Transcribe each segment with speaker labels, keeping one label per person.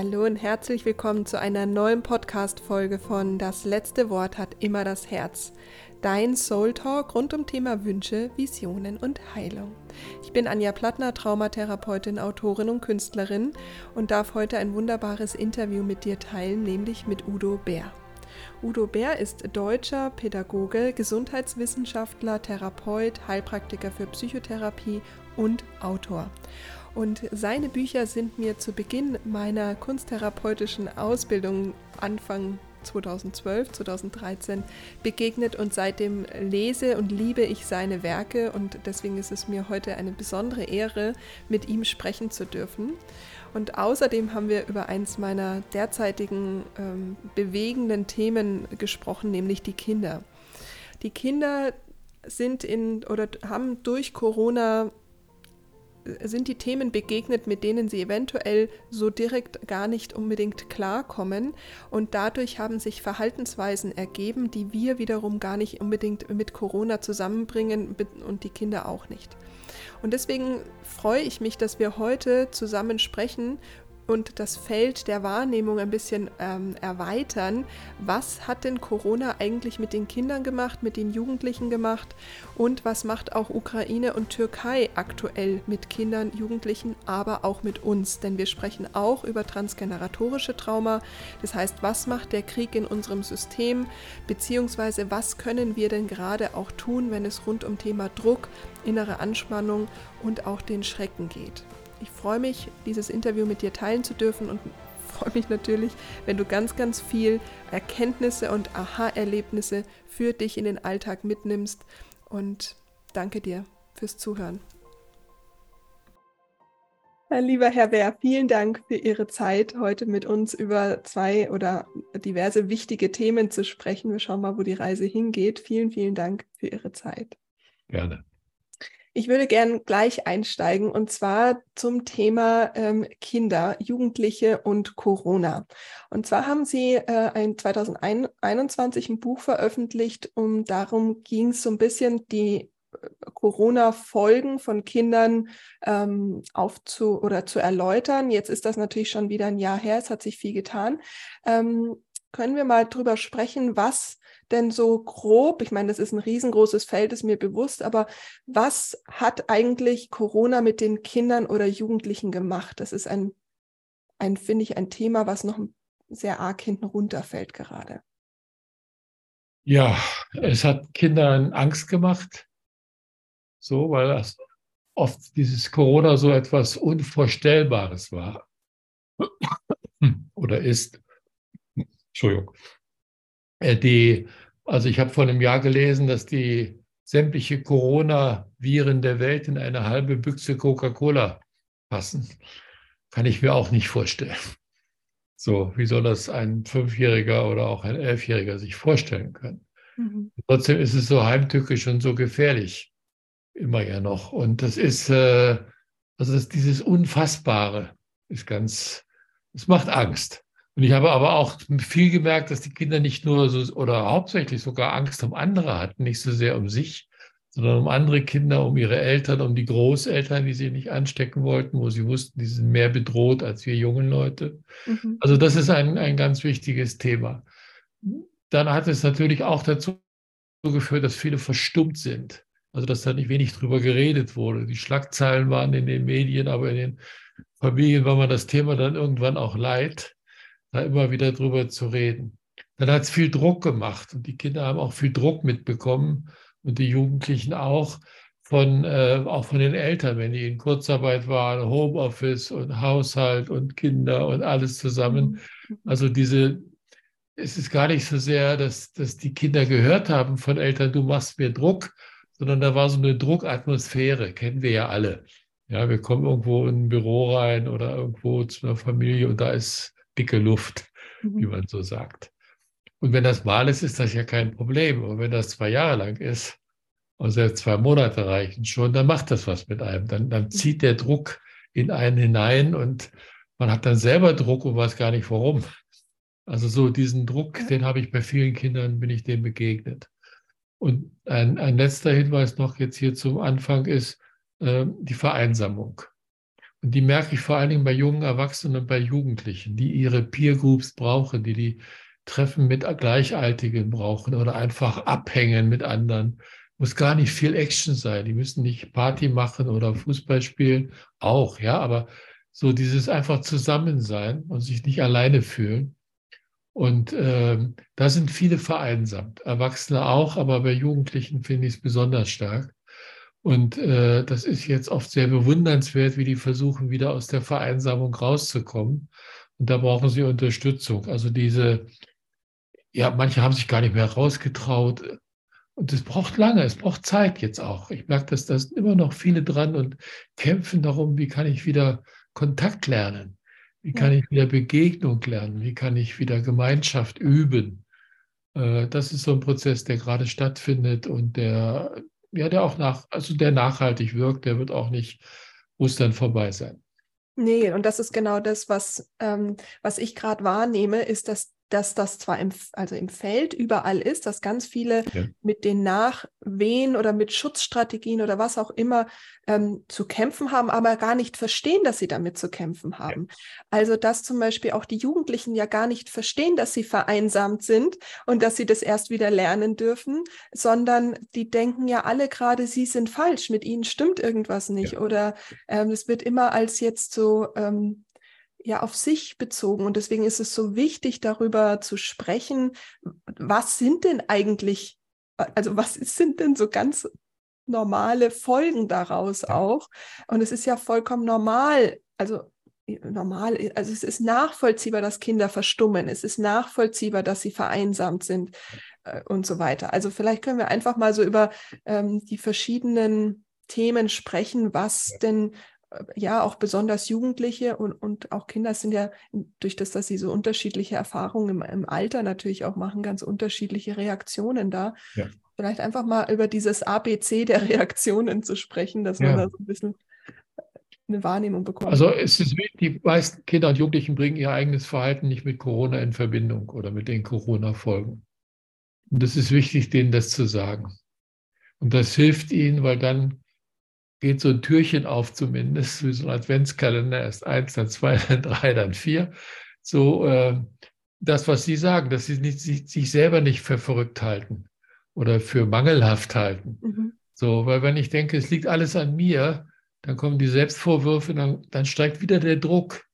Speaker 1: Hallo und herzlich willkommen zu einer neuen Podcast-Folge von Das letzte Wort hat immer das Herz. Dein Soul Talk rund um Thema Wünsche, Visionen und Heilung. Ich bin Anja Plattner, Traumatherapeutin, Autorin und Künstlerin und darf heute ein wunderbares Interview mit dir teilen, nämlich mit Udo Bär. Udo Bär ist deutscher Pädagoge, Gesundheitswissenschaftler, Therapeut, Heilpraktiker für Psychotherapie und Autor. Und seine Bücher sind mir zu Beginn meiner kunsttherapeutischen Ausbildung Anfang 2012, 2013 begegnet und seitdem lese und liebe ich seine Werke und deswegen ist es mir heute eine besondere Ehre, mit ihm sprechen zu dürfen. Und außerdem haben wir über eins meiner derzeitigen ähm, bewegenden Themen gesprochen, nämlich die Kinder. Die Kinder sind in oder haben durch Corona sind die Themen begegnet, mit denen sie eventuell so direkt gar nicht unbedingt klarkommen. Und dadurch haben sich Verhaltensweisen ergeben, die wir wiederum gar nicht unbedingt mit Corona zusammenbringen und die Kinder auch nicht. Und deswegen freue ich mich, dass wir heute zusammen sprechen und das Feld der Wahrnehmung ein bisschen ähm, erweitern. Was hat denn Corona eigentlich mit den Kindern gemacht, mit den Jugendlichen gemacht und was macht auch Ukraine und Türkei aktuell mit Kindern, Jugendlichen, aber auch mit uns? Denn wir sprechen auch über transgeneratorische Trauma. Das heißt, was macht der Krieg in unserem System, beziehungsweise was können wir denn gerade auch tun, wenn es rund um Thema Druck, innere Anspannung und auch den Schrecken geht. Ich freue mich, dieses Interview mit dir teilen zu dürfen und freue mich natürlich, wenn du ganz, ganz viel Erkenntnisse und Aha-Erlebnisse für dich in den Alltag mitnimmst. Und danke dir fürs Zuhören. Lieber Herr Bär, vielen Dank für Ihre Zeit, heute mit uns über zwei oder diverse wichtige Themen zu sprechen. Wir schauen mal, wo die Reise hingeht. Vielen, vielen Dank für Ihre Zeit.
Speaker 2: Gerne.
Speaker 1: Ich würde gern gleich einsteigen und zwar zum Thema ähm, Kinder, Jugendliche und Corona. Und zwar haben Sie äh, ein 2021 ein Buch veröffentlicht und darum ging es so ein bisschen die äh, Corona-Folgen von Kindern ähm, aufzu oder zu erläutern. Jetzt ist das natürlich schon wieder ein Jahr her, es hat sich viel getan. Ähm, können wir mal drüber sprechen, was denn so grob, ich meine, das ist ein riesengroßes Feld, ist mir bewusst, aber was hat eigentlich Corona mit den Kindern oder Jugendlichen gemacht? Das ist ein, ein finde ich, ein Thema, was noch sehr arg hinten runterfällt gerade.
Speaker 2: Ja, es hat Kindern Angst gemacht, so, weil das oft dieses Corona so etwas Unvorstellbares war oder ist. Entschuldigung. Äh, die, also ich habe vor einem Jahr gelesen, dass die sämtliche Corona-Viren der Welt in eine halbe Büchse Coca-Cola passen. Kann ich mir auch nicht vorstellen. So, wie soll das ein Fünfjähriger oder auch ein Elfjähriger sich vorstellen können? Mhm. Trotzdem ist es so heimtückisch und so gefährlich. Immer ja noch. Und das ist, äh, also das, dieses Unfassbare ist ganz, es macht Angst. Und ich habe aber auch viel gemerkt, dass die Kinder nicht nur so oder hauptsächlich sogar Angst um andere hatten, nicht so sehr um sich, sondern um andere Kinder, um ihre Eltern, um die Großeltern, die sie nicht anstecken wollten, wo sie wussten, die sind mehr bedroht als wir jungen Leute. Mhm. Also das ist ein, ein ganz wichtiges Thema. Dann hat es natürlich auch dazu geführt, dass viele verstummt sind. Also dass da nicht wenig drüber geredet wurde. Die Schlagzeilen waren in den Medien, aber in den Familien war man das Thema dann irgendwann auch leid da immer wieder drüber zu reden. Dann hat es viel Druck gemacht und die Kinder haben auch viel Druck mitbekommen und die Jugendlichen auch von, äh, auch von den Eltern, wenn die in Kurzarbeit waren, Homeoffice und Haushalt und Kinder und alles zusammen. Mhm. Also diese, es ist gar nicht so sehr, dass, dass die Kinder gehört haben von Eltern, du machst mir Druck, sondern da war so eine Druckatmosphäre, kennen wir ja alle. Ja, wir kommen irgendwo in ein Büro rein oder irgendwo zu einer Familie und da ist dicke Luft, mhm. wie man so sagt. Und wenn das mal ist, ist das ja kein Problem. Und wenn das zwei Jahre lang ist, und selbst zwei Monate reichen schon, dann macht das was mit einem. Dann, dann mhm. zieht der Druck in einen hinein und man hat dann selber Druck und weiß gar nicht warum. Also so diesen Druck, den habe ich bei vielen Kindern, bin ich dem begegnet. Und ein, ein letzter Hinweis noch jetzt hier zum Anfang ist äh, die Vereinsamung. Und die merke ich vor allen Dingen bei jungen Erwachsenen und bei Jugendlichen, die ihre Peer Groups brauchen, die die Treffen mit Gleichaltigen brauchen oder einfach abhängen mit anderen. Muss gar nicht viel Action sein. Die müssen nicht Party machen oder Fußball spielen. Auch, ja, aber so dieses einfach Zusammensein und sich nicht alleine fühlen. Und äh, da sind viele vereinsamt. Erwachsene auch, aber bei Jugendlichen finde ich es besonders stark. Und äh, das ist jetzt oft sehr bewundernswert, wie die versuchen, wieder aus der Vereinsamung rauszukommen. Und da brauchen sie Unterstützung. Also diese, ja, manche haben sich gar nicht mehr rausgetraut. Und es braucht lange, es braucht Zeit jetzt auch. Ich merke, dass da sind immer noch viele dran und kämpfen darum, wie kann ich wieder Kontakt lernen? Wie kann ich wieder Begegnung lernen? Wie kann ich wieder Gemeinschaft üben? Äh, das ist so ein Prozess, der gerade stattfindet und der ja, der auch nach, also der nachhaltig wirkt, der wird auch nicht Ostern vorbei sein.
Speaker 1: Nee, und das ist genau das, was, ähm, was ich gerade wahrnehme, ist, dass dass das zwar im, also im Feld überall ist, dass ganz viele ja. mit den Nachwehen oder mit Schutzstrategien oder was auch immer ähm, zu kämpfen haben, aber gar nicht verstehen, dass sie damit zu kämpfen haben. Ja. Also dass zum Beispiel auch die Jugendlichen ja gar nicht verstehen, dass sie vereinsamt sind und dass sie das erst wieder lernen dürfen, sondern die denken ja alle gerade, sie sind falsch, mit ihnen stimmt irgendwas nicht ja. oder ähm, es wird immer als jetzt so ähm, ja auf sich bezogen. Und deswegen ist es so wichtig, darüber zu sprechen, was sind denn eigentlich, also was sind denn so ganz normale Folgen daraus auch? Und es ist ja vollkommen normal, also normal, also es ist nachvollziehbar, dass Kinder verstummen, es ist nachvollziehbar, dass sie vereinsamt sind äh, und so weiter. Also vielleicht können wir einfach mal so über ähm, die verschiedenen Themen sprechen, was denn äh, ja, auch besonders Jugendliche und, und auch Kinder sind ja durch das, dass sie so unterschiedliche Erfahrungen im, im Alter natürlich auch machen, ganz unterschiedliche Reaktionen da. Ja. Vielleicht einfach mal über dieses ABC der Reaktionen zu sprechen, dass man ja. da so ein bisschen eine Wahrnehmung bekommt.
Speaker 2: Also es ist die meisten Kinder und Jugendlichen bringen ihr eigenes Verhalten nicht mit Corona in Verbindung oder mit den Corona-Folgen. Und es ist wichtig, denen das zu sagen. Und das hilft ihnen, weil dann geht so ein Türchen auf zumindest, wie so ein Adventskalender, erst eins, dann zwei, dann drei, dann vier. So äh, das, was Sie sagen, dass Sie nicht, sich, selber nicht für verrückt halten oder für mangelhaft halten. Mhm. So, weil wenn ich denke, es liegt alles an mir, dann kommen die Selbstvorwürfe, dann, dann steigt wieder der Druck.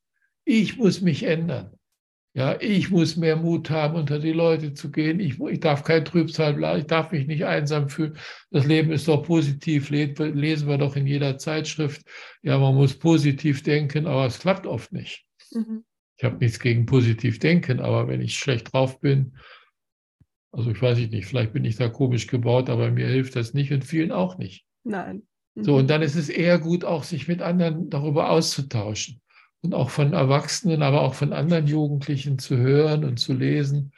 Speaker 2: Ich muss mich ändern. Ja, ich muss mehr Mut haben, unter die Leute zu gehen. Ich, ich darf kein Trübsal bleiben. Ich darf mich nicht einsam fühlen. Das Leben ist doch positiv. Lesen wir doch in jeder Zeitschrift. Ja, man muss positiv denken, aber es klappt oft nicht. Mhm. Ich habe nichts gegen positiv denken, aber wenn ich schlecht drauf bin, also ich weiß nicht, vielleicht bin ich da komisch gebaut, aber mir hilft das nicht und vielen auch nicht.
Speaker 1: Nein.
Speaker 2: Mhm. So, und dann ist es eher gut, auch sich mit anderen darüber auszutauschen und auch von Erwachsenen, aber auch von anderen Jugendlichen zu hören und zu lesen.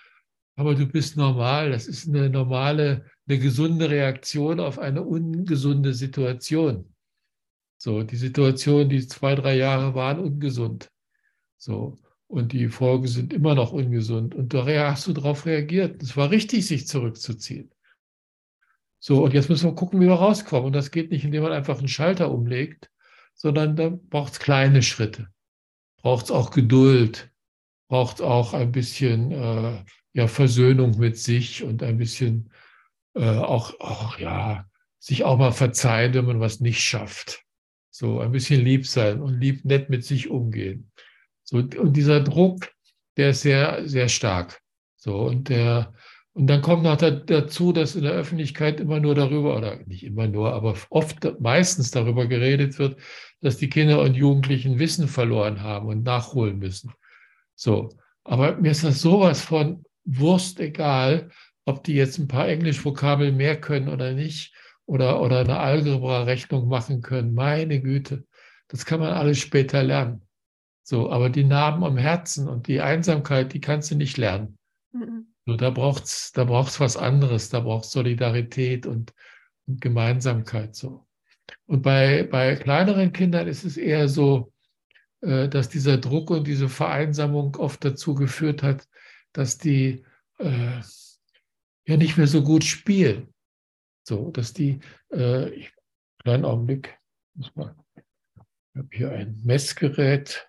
Speaker 2: Aber du bist normal. Das ist eine normale, eine gesunde Reaktion auf eine ungesunde Situation. So, die Situation, die zwei, drei Jahre waren ungesund. So, und die Folgen sind immer noch ungesund. Und da hast du darauf reagiert. Es war richtig, sich zurückzuziehen. So, und jetzt müssen wir gucken, wie wir rauskommen. Und das geht nicht, indem man einfach einen Schalter umlegt, sondern da braucht es kleine Schritte braucht es auch Geduld, braucht auch ein bisschen äh, ja, Versöhnung mit sich und ein bisschen äh, auch, auch, ja, sich auch mal verzeihen, wenn man was nicht schafft. So ein bisschen lieb sein und lieb nett mit sich umgehen. So, und dieser Druck, der ist sehr, sehr stark. So, und der, und dann kommt noch dazu, dass in der Öffentlichkeit immer nur darüber, oder nicht immer nur, aber oft meistens darüber geredet wird, dass die Kinder und Jugendlichen Wissen verloren haben und nachholen müssen. So. Aber mir ist das sowas von Wurst egal, ob die jetzt ein paar Englischvokabeln mehr können oder nicht oder, oder eine Algebra-Rechnung machen können. Meine Güte, das kann man alles später lernen. So, aber die Narben am Herzen und die Einsamkeit, die kannst du nicht lernen. Mhm. So, da braucht es da braucht's was anderes, da braucht es Solidarität und, und Gemeinsamkeit. So. Und bei, bei kleineren Kindern ist es eher so, äh, dass dieser Druck und diese Vereinsamung oft dazu geführt hat, dass die äh, ja nicht mehr so gut spielen. So, dass die, äh, kleinen Augenblick, muss mal Ich habe hier ein Messgerät,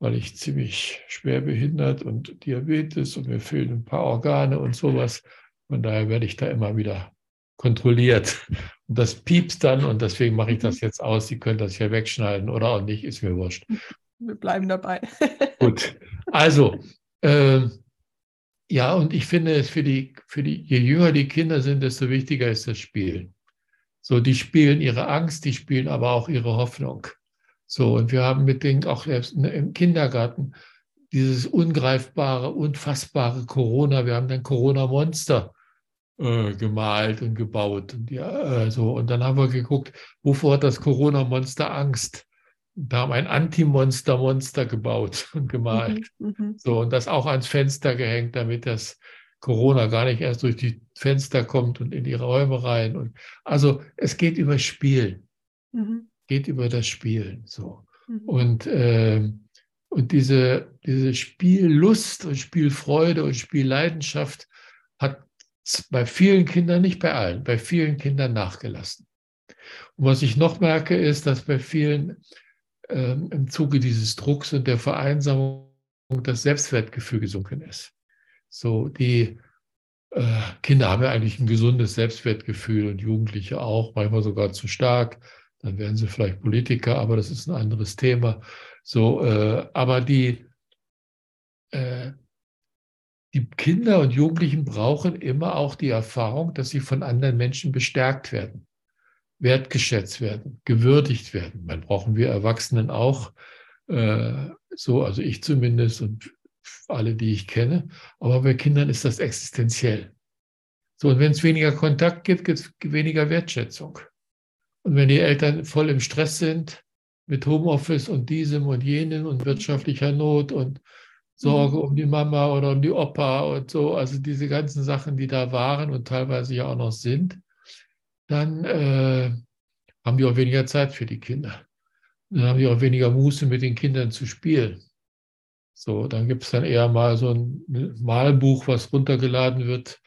Speaker 2: weil ich ziemlich schwer behindert und Diabetes und mir fehlen ein paar Organe und sowas. Von daher werde ich da immer wieder kontrolliert. Und das piepst dann und deswegen mache ich das mhm. jetzt aus. Sie können das hier wegschneiden oder auch nicht, ist mir wurscht.
Speaker 1: Wir bleiben dabei.
Speaker 2: Gut. Also, äh, ja, und ich finde es für die, für die, je jünger die Kinder sind, desto wichtiger ist das Spielen. So, die spielen ihre Angst, die spielen aber auch ihre Hoffnung. So, und wir haben mit denen auch selbst im Kindergarten dieses ungreifbare, unfassbare Corona. Wir haben dann Corona-Monster äh, gemalt und gebaut. Und, ja, äh, so. und dann haben wir geguckt, wovor hat das Corona-Monster Angst? Da haben ein Anti-Monster-Monster gebaut und gemalt. Mhm, mhm, so, und das auch ans Fenster gehängt, damit das Corona gar nicht erst durch die Fenster kommt und in die Räume rein. Und also es geht über Spielen. Mhm geht über das Spielen. So. Mhm. Und, äh, und diese, diese Spiellust und Spielfreude und Spielleidenschaft hat bei vielen Kindern, nicht bei allen, bei vielen Kindern nachgelassen. Und was ich noch merke, ist, dass bei vielen äh, im Zuge dieses Drucks und der Vereinsamung das Selbstwertgefühl gesunken ist. So, die äh, Kinder haben ja eigentlich ein gesundes Selbstwertgefühl und Jugendliche auch, manchmal sogar zu stark dann werden sie vielleicht Politiker, aber das ist ein anderes Thema. So, äh, aber die, äh, die Kinder und Jugendlichen brauchen immer auch die Erfahrung, dass sie von anderen Menschen bestärkt werden, wertgeschätzt werden, gewürdigt werden. Man brauchen wir Erwachsenen auch, äh, so, also ich zumindest und alle, die ich kenne. Aber bei Kindern ist das existenziell. So, und wenn es weniger Kontakt gibt, gibt es weniger Wertschätzung. Und wenn die Eltern voll im Stress sind mit Homeoffice und diesem und jenem und wirtschaftlicher Not und Sorge mhm. um die Mama oder um die Opa und so, also diese ganzen Sachen, die da waren und teilweise ja auch noch sind, dann äh, haben die auch weniger Zeit für die Kinder. Dann haben die auch weniger Muße, mit den Kindern zu spielen. So, dann gibt es dann eher mal so ein Malbuch, was runtergeladen wird,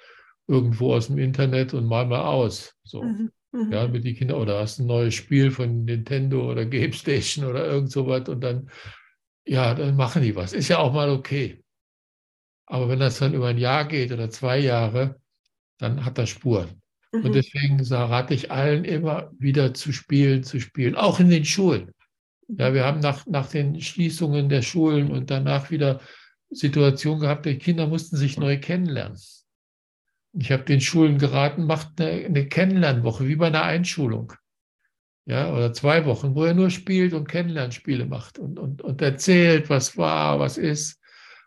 Speaker 2: irgendwo aus dem Internet und mal mal aus. So. Mhm. Mhm. Ja, mit den Kindern, oder hast ein neues Spiel von Nintendo oder Game Station oder irgend sowas und dann, ja, dann machen die was. Ist ja auch mal okay. Aber wenn das dann über ein Jahr geht oder zwei Jahre, dann hat das Spuren. Mhm. Und deswegen rate ich allen immer wieder zu spielen, zu spielen, auch in den Schulen. Ja, wir haben nach, nach den Schließungen der Schulen und danach wieder Situationen gehabt, die Kinder mussten sich neu kennenlernen. Ich habe den Schulen geraten, macht eine, eine Kennenlernwoche, wie bei einer Einschulung. Ja, oder zwei Wochen, wo er nur spielt und Kennenlernspiele macht und, und, und erzählt, was war, was ist.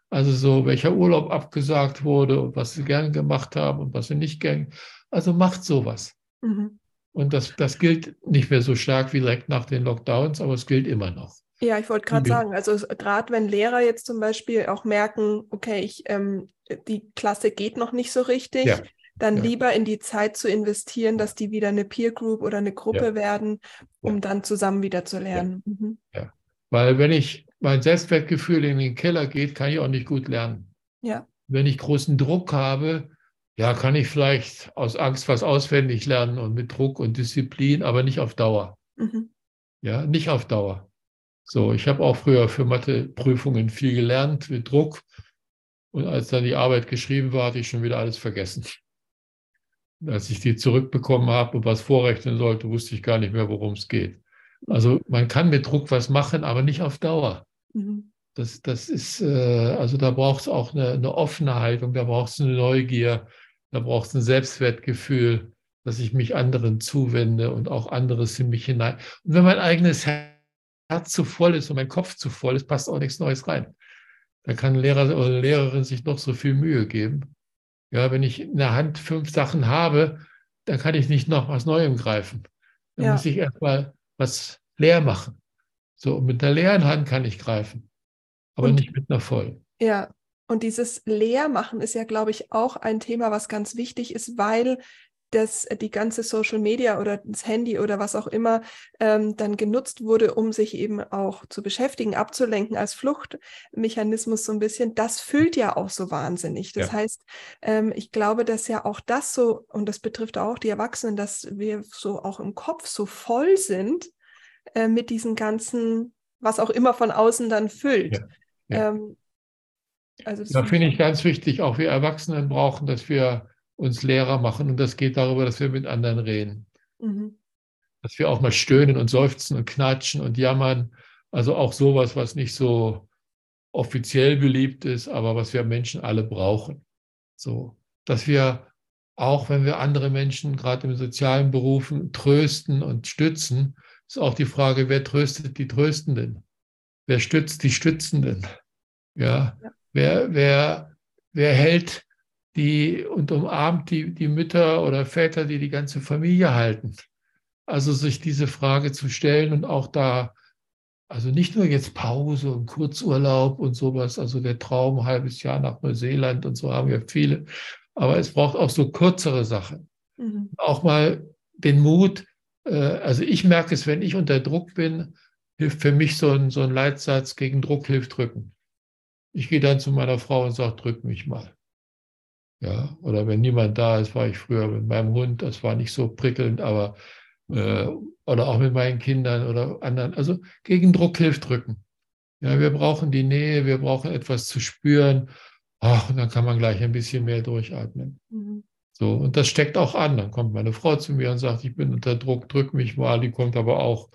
Speaker 2: Also so, welcher Urlaub abgesagt wurde und was sie gern gemacht haben und was sie nicht gern. Also macht sowas. Mhm. Und das, das gilt nicht mehr so stark wie direkt nach den Lockdowns, aber es gilt immer noch.
Speaker 1: Ja, ich wollte gerade sagen, also gerade wenn Lehrer jetzt zum Beispiel auch merken, okay, ich, ähm, die Klasse geht noch nicht so richtig, ja. dann ja. lieber in die Zeit zu investieren, dass die wieder eine Peer Group oder eine Gruppe ja. werden, um dann zusammen wieder zu lernen.
Speaker 2: Mhm. ja, weil wenn ich mein Selbstwertgefühl in den Keller geht, kann ich auch nicht gut lernen.
Speaker 1: Ja.
Speaker 2: Wenn ich großen Druck habe, ja, kann ich vielleicht aus Angst was auswendig lernen und mit Druck und Disziplin, aber nicht auf Dauer. Mhm. Ja, nicht auf Dauer. So, ich habe auch früher für Matheprüfungen viel gelernt mit Druck. Und als dann die Arbeit geschrieben war, hatte ich schon wieder alles vergessen. Als ich die zurückbekommen habe und was vorrechnen sollte, wusste ich gar nicht mehr, worum es geht. Also man kann mit Druck was machen, aber nicht auf Dauer. Mhm. Das, das ist, äh, also da braucht es auch eine, eine offene Haltung, da braucht es eine Neugier, da braucht es ein Selbstwertgefühl, dass ich mich anderen zuwende und auch anderes in mich hinein. Und wenn mein eigenes Herz Herz zu voll ist und mein Kopf zu voll ist, passt auch nichts Neues rein. Da kann Lehrer oder eine Lehrerin sich noch so viel Mühe geben. Ja, wenn ich in der Hand fünf Sachen habe, dann kann ich nicht noch was Neuem greifen. Dann ja. muss ich erstmal was leer machen. So, mit einer leeren Hand kann ich greifen, aber und, nicht mit einer vollen.
Speaker 1: Ja, und dieses Leermachen ist ja, glaube ich, auch ein Thema, was ganz wichtig ist, weil dass äh, die ganze Social Media oder das Handy oder was auch immer ähm, dann genutzt wurde, um sich eben auch zu beschäftigen, abzulenken als Fluchtmechanismus so ein bisschen, das füllt ja auch so wahnsinnig. Das ja. heißt, ähm, ich glaube, dass ja auch das so, und das betrifft auch die Erwachsenen, dass wir so auch im Kopf so voll sind, äh, mit diesen ganzen, was auch immer von außen dann füllt. Ja, ja. Ähm,
Speaker 2: also da finde ich ganz wichtig, auch wir Erwachsenen brauchen, dass wir uns Lehrer machen und das geht darüber, dass wir mit anderen reden. Mhm. Dass wir auch mal stöhnen und seufzen und knatschen und jammern. Also auch sowas, was nicht so offiziell beliebt ist, aber was wir Menschen alle brauchen. So, dass wir auch, wenn wir andere Menschen gerade in sozialen Berufen trösten und stützen, ist auch die Frage, wer tröstet die Tröstenden? Wer stützt die Stützenden? Ja, ja. Wer, wer, wer hält die und umarmt die, die Mütter oder Väter, die die ganze Familie halten? Also sich diese Frage zu stellen und auch da also nicht nur jetzt Pause und Kurzurlaub und sowas, also der Traum, halbes Jahr nach Neuseeland und so haben wir viele. Aber es braucht auch so kürzere Sachen. Mhm. Auch mal den Mut. Äh, also ich merke es, wenn ich unter Druck bin, hilft für mich so ein, so ein Leitsatz gegen Druck hilft drücken. Ich gehe dann zu meiner Frau und sage, drück mich mal. Ja, oder wenn niemand da ist, war ich früher mit meinem Hund, das war nicht so prickelnd, aber äh, oder auch mit meinen Kindern oder anderen. Also gegen Druck hilft drücken. Ja, wir brauchen die Nähe, wir brauchen etwas zu spüren. Ach, und dann kann man gleich ein bisschen mehr durchatmen. Mhm. So, und das steckt auch an. Dann kommt meine Frau zu mir und sagt, ich bin unter Druck, drück mich mal. Die kommt aber auch,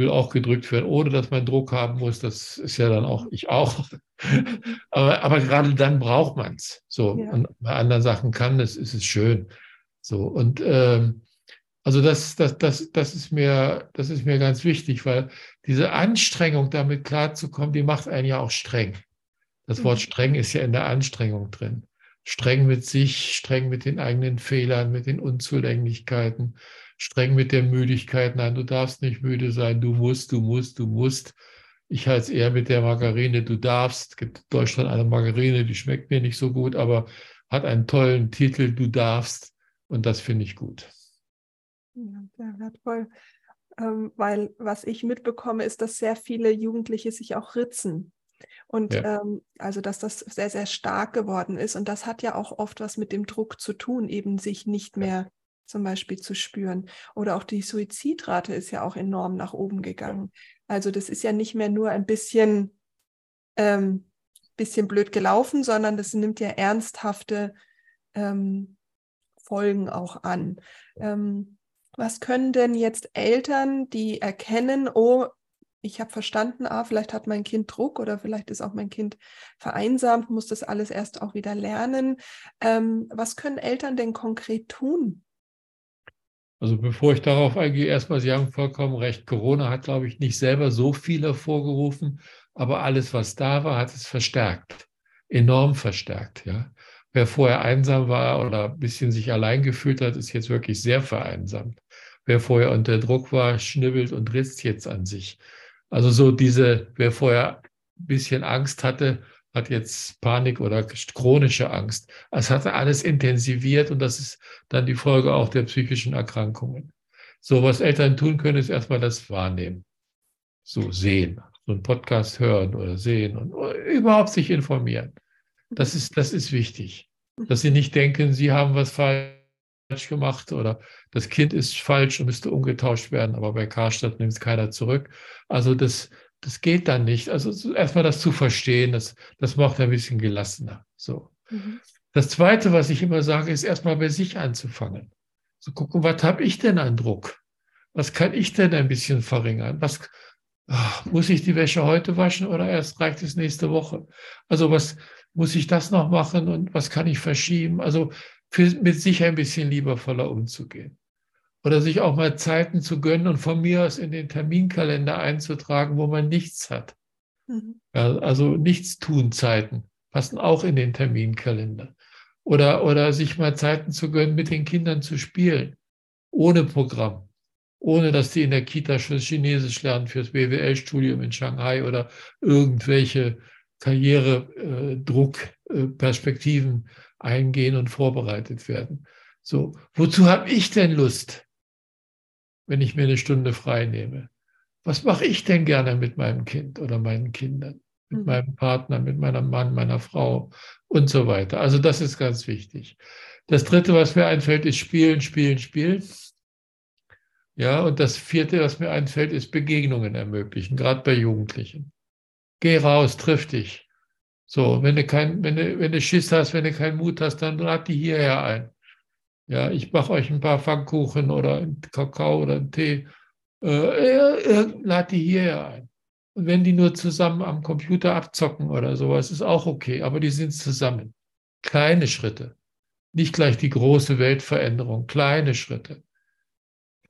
Speaker 2: will auch gedrückt werden, ohne dass man Druck haben muss. Das ist ja dann auch ich auch. aber, aber gerade dann braucht man es. So, ja. und bei anderen Sachen kann es, ist es schön. So, und ähm, also das, das, das, das, ist mir, das ist mir ganz wichtig, weil diese Anstrengung, damit klarzukommen, die macht einen ja auch streng. Das Wort mhm. streng ist ja in der Anstrengung drin. Streng mit sich, streng mit den eigenen Fehlern, mit den Unzulänglichkeiten, streng mit der Müdigkeit. Nein, du darfst nicht müde sein, du musst, du musst, du musst. Ich halte es eher mit der Margarine, du darfst. Es gibt in Deutschland eine Margarine, die schmeckt mir nicht so gut, aber hat einen tollen Titel, du darfst. Und das finde ich gut.
Speaker 1: Ja, sehr wertvoll. Ähm, weil was ich mitbekomme, ist, dass sehr viele Jugendliche sich auch ritzen. Und ja. ähm, also, dass das sehr, sehr stark geworden ist. Und das hat ja auch oft was mit dem Druck zu tun, eben sich nicht mehr zum Beispiel zu spüren. Oder auch die Suizidrate ist ja auch enorm nach oben gegangen. Also das ist ja nicht mehr nur ein bisschen, ähm, bisschen blöd gelaufen, sondern das nimmt ja ernsthafte ähm, Folgen auch an. Ähm, was können denn jetzt Eltern, die erkennen, oh, ich habe verstanden, ah, vielleicht hat mein Kind Druck oder vielleicht ist auch mein Kind vereinsamt, muss das alles erst auch wieder lernen. Ähm, was können Eltern denn konkret tun?
Speaker 2: Also bevor ich darauf eingehe, erstmal, Sie haben vollkommen recht. Corona hat, glaube ich, nicht selber so viel hervorgerufen, aber alles, was da war, hat es verstärkt, enorm verstärkt. Ja. Wer vorher einsam war oder ein bisschen sich allein gefühlt hat, ist jetzt wirklich sehr vereinsamt. Wer vorher unter Druck war, schnibbelt und ritzt jetzt an sich. Also so diese, wer vorher ein bisschen Angst hatte, hat jetzt Panik oder chronische Angst. Es hat alles intensiviert und das ist dann die Folge auch der psychischen Erkrankungen. So, was Eltern tun können, ist erstmal das Wahrnehmen. So sehen, so einen Podcast hören oder sehen und überhaupt sich informieren. Das ist, das ist wichtig. Dass sie nicht denken, sie haben was falsch gemacht oder das Kind ist falsch und müsste umgetauscht werden, aber bei Karstadt nimmt es keiner zurück. Also das, das geht dann nicht. Also erstmal das zu verstehen, das, das macht ein bisschen gelassener. So. Mhm. Das Zweite, was ich immer sage, ist erstmal bei sich anzufangen. Zu gucken, was habe ich denn an Druck? Was kann ich denn ein bisschen verringern? Was, ach, muss ich die Wäsche heute waschen oder erst reicht es nächste Woche? Also was, muss ich das noch machen und was kann ich verschieben? Also für, mit sich ein bisschen liebevoller umzugehen. Oder sich auch mal Zeiten zu gönnen und von mir aus in den Terminkalender einzutragen, wo man nichts hat. Mhm. Also Nichtstun-Zeiten passen auch in den Terminkalender. Oder, oder sich mal Zeiten zu gönnen, mit den Kindern zu spielen, ohne Programm, ohne dass die in der Kita schon Chinesisch lernen fürs BWL-Studium in Shanghai oder irgendwelche Karrieredruck, äh, Perspektiven eingehen und vorbereitet werden. So, wozu habe ich denn Lust, wenn ich mir eine Stunde frei nehme? Was mache ich denn gerne mit meinem Kind oder meinen Kindern, mit mhm. meinem Partner, mit meinem Mann, meiner Frau und so weiter? Also das ist ganz wichtig. Das Dritte, was mir einfällt, ist Spielen, Spielen, Spielen. Ja, und das vierte, was mir einfällt, ist Begegnungen ermöglichen, gerade bei Jugendlichen. Geh raus, triff dich. So, wenn du kein, wenn du, wenn du Schiss hast, wenn du keinen Mut hast, dann lad die hierher ein. Ja, ich mache euch ein paar Pfannkuchen oder einen Kakao oder einen Tee. Äh, lad die hierher ein. Und wenn die nur zusammen am Computer abzocken oder sowas, ist auch okay, aber die sind zusammen. Kleine Schritte. Nicht gleich die große Weltveränderung, kleine Schritte.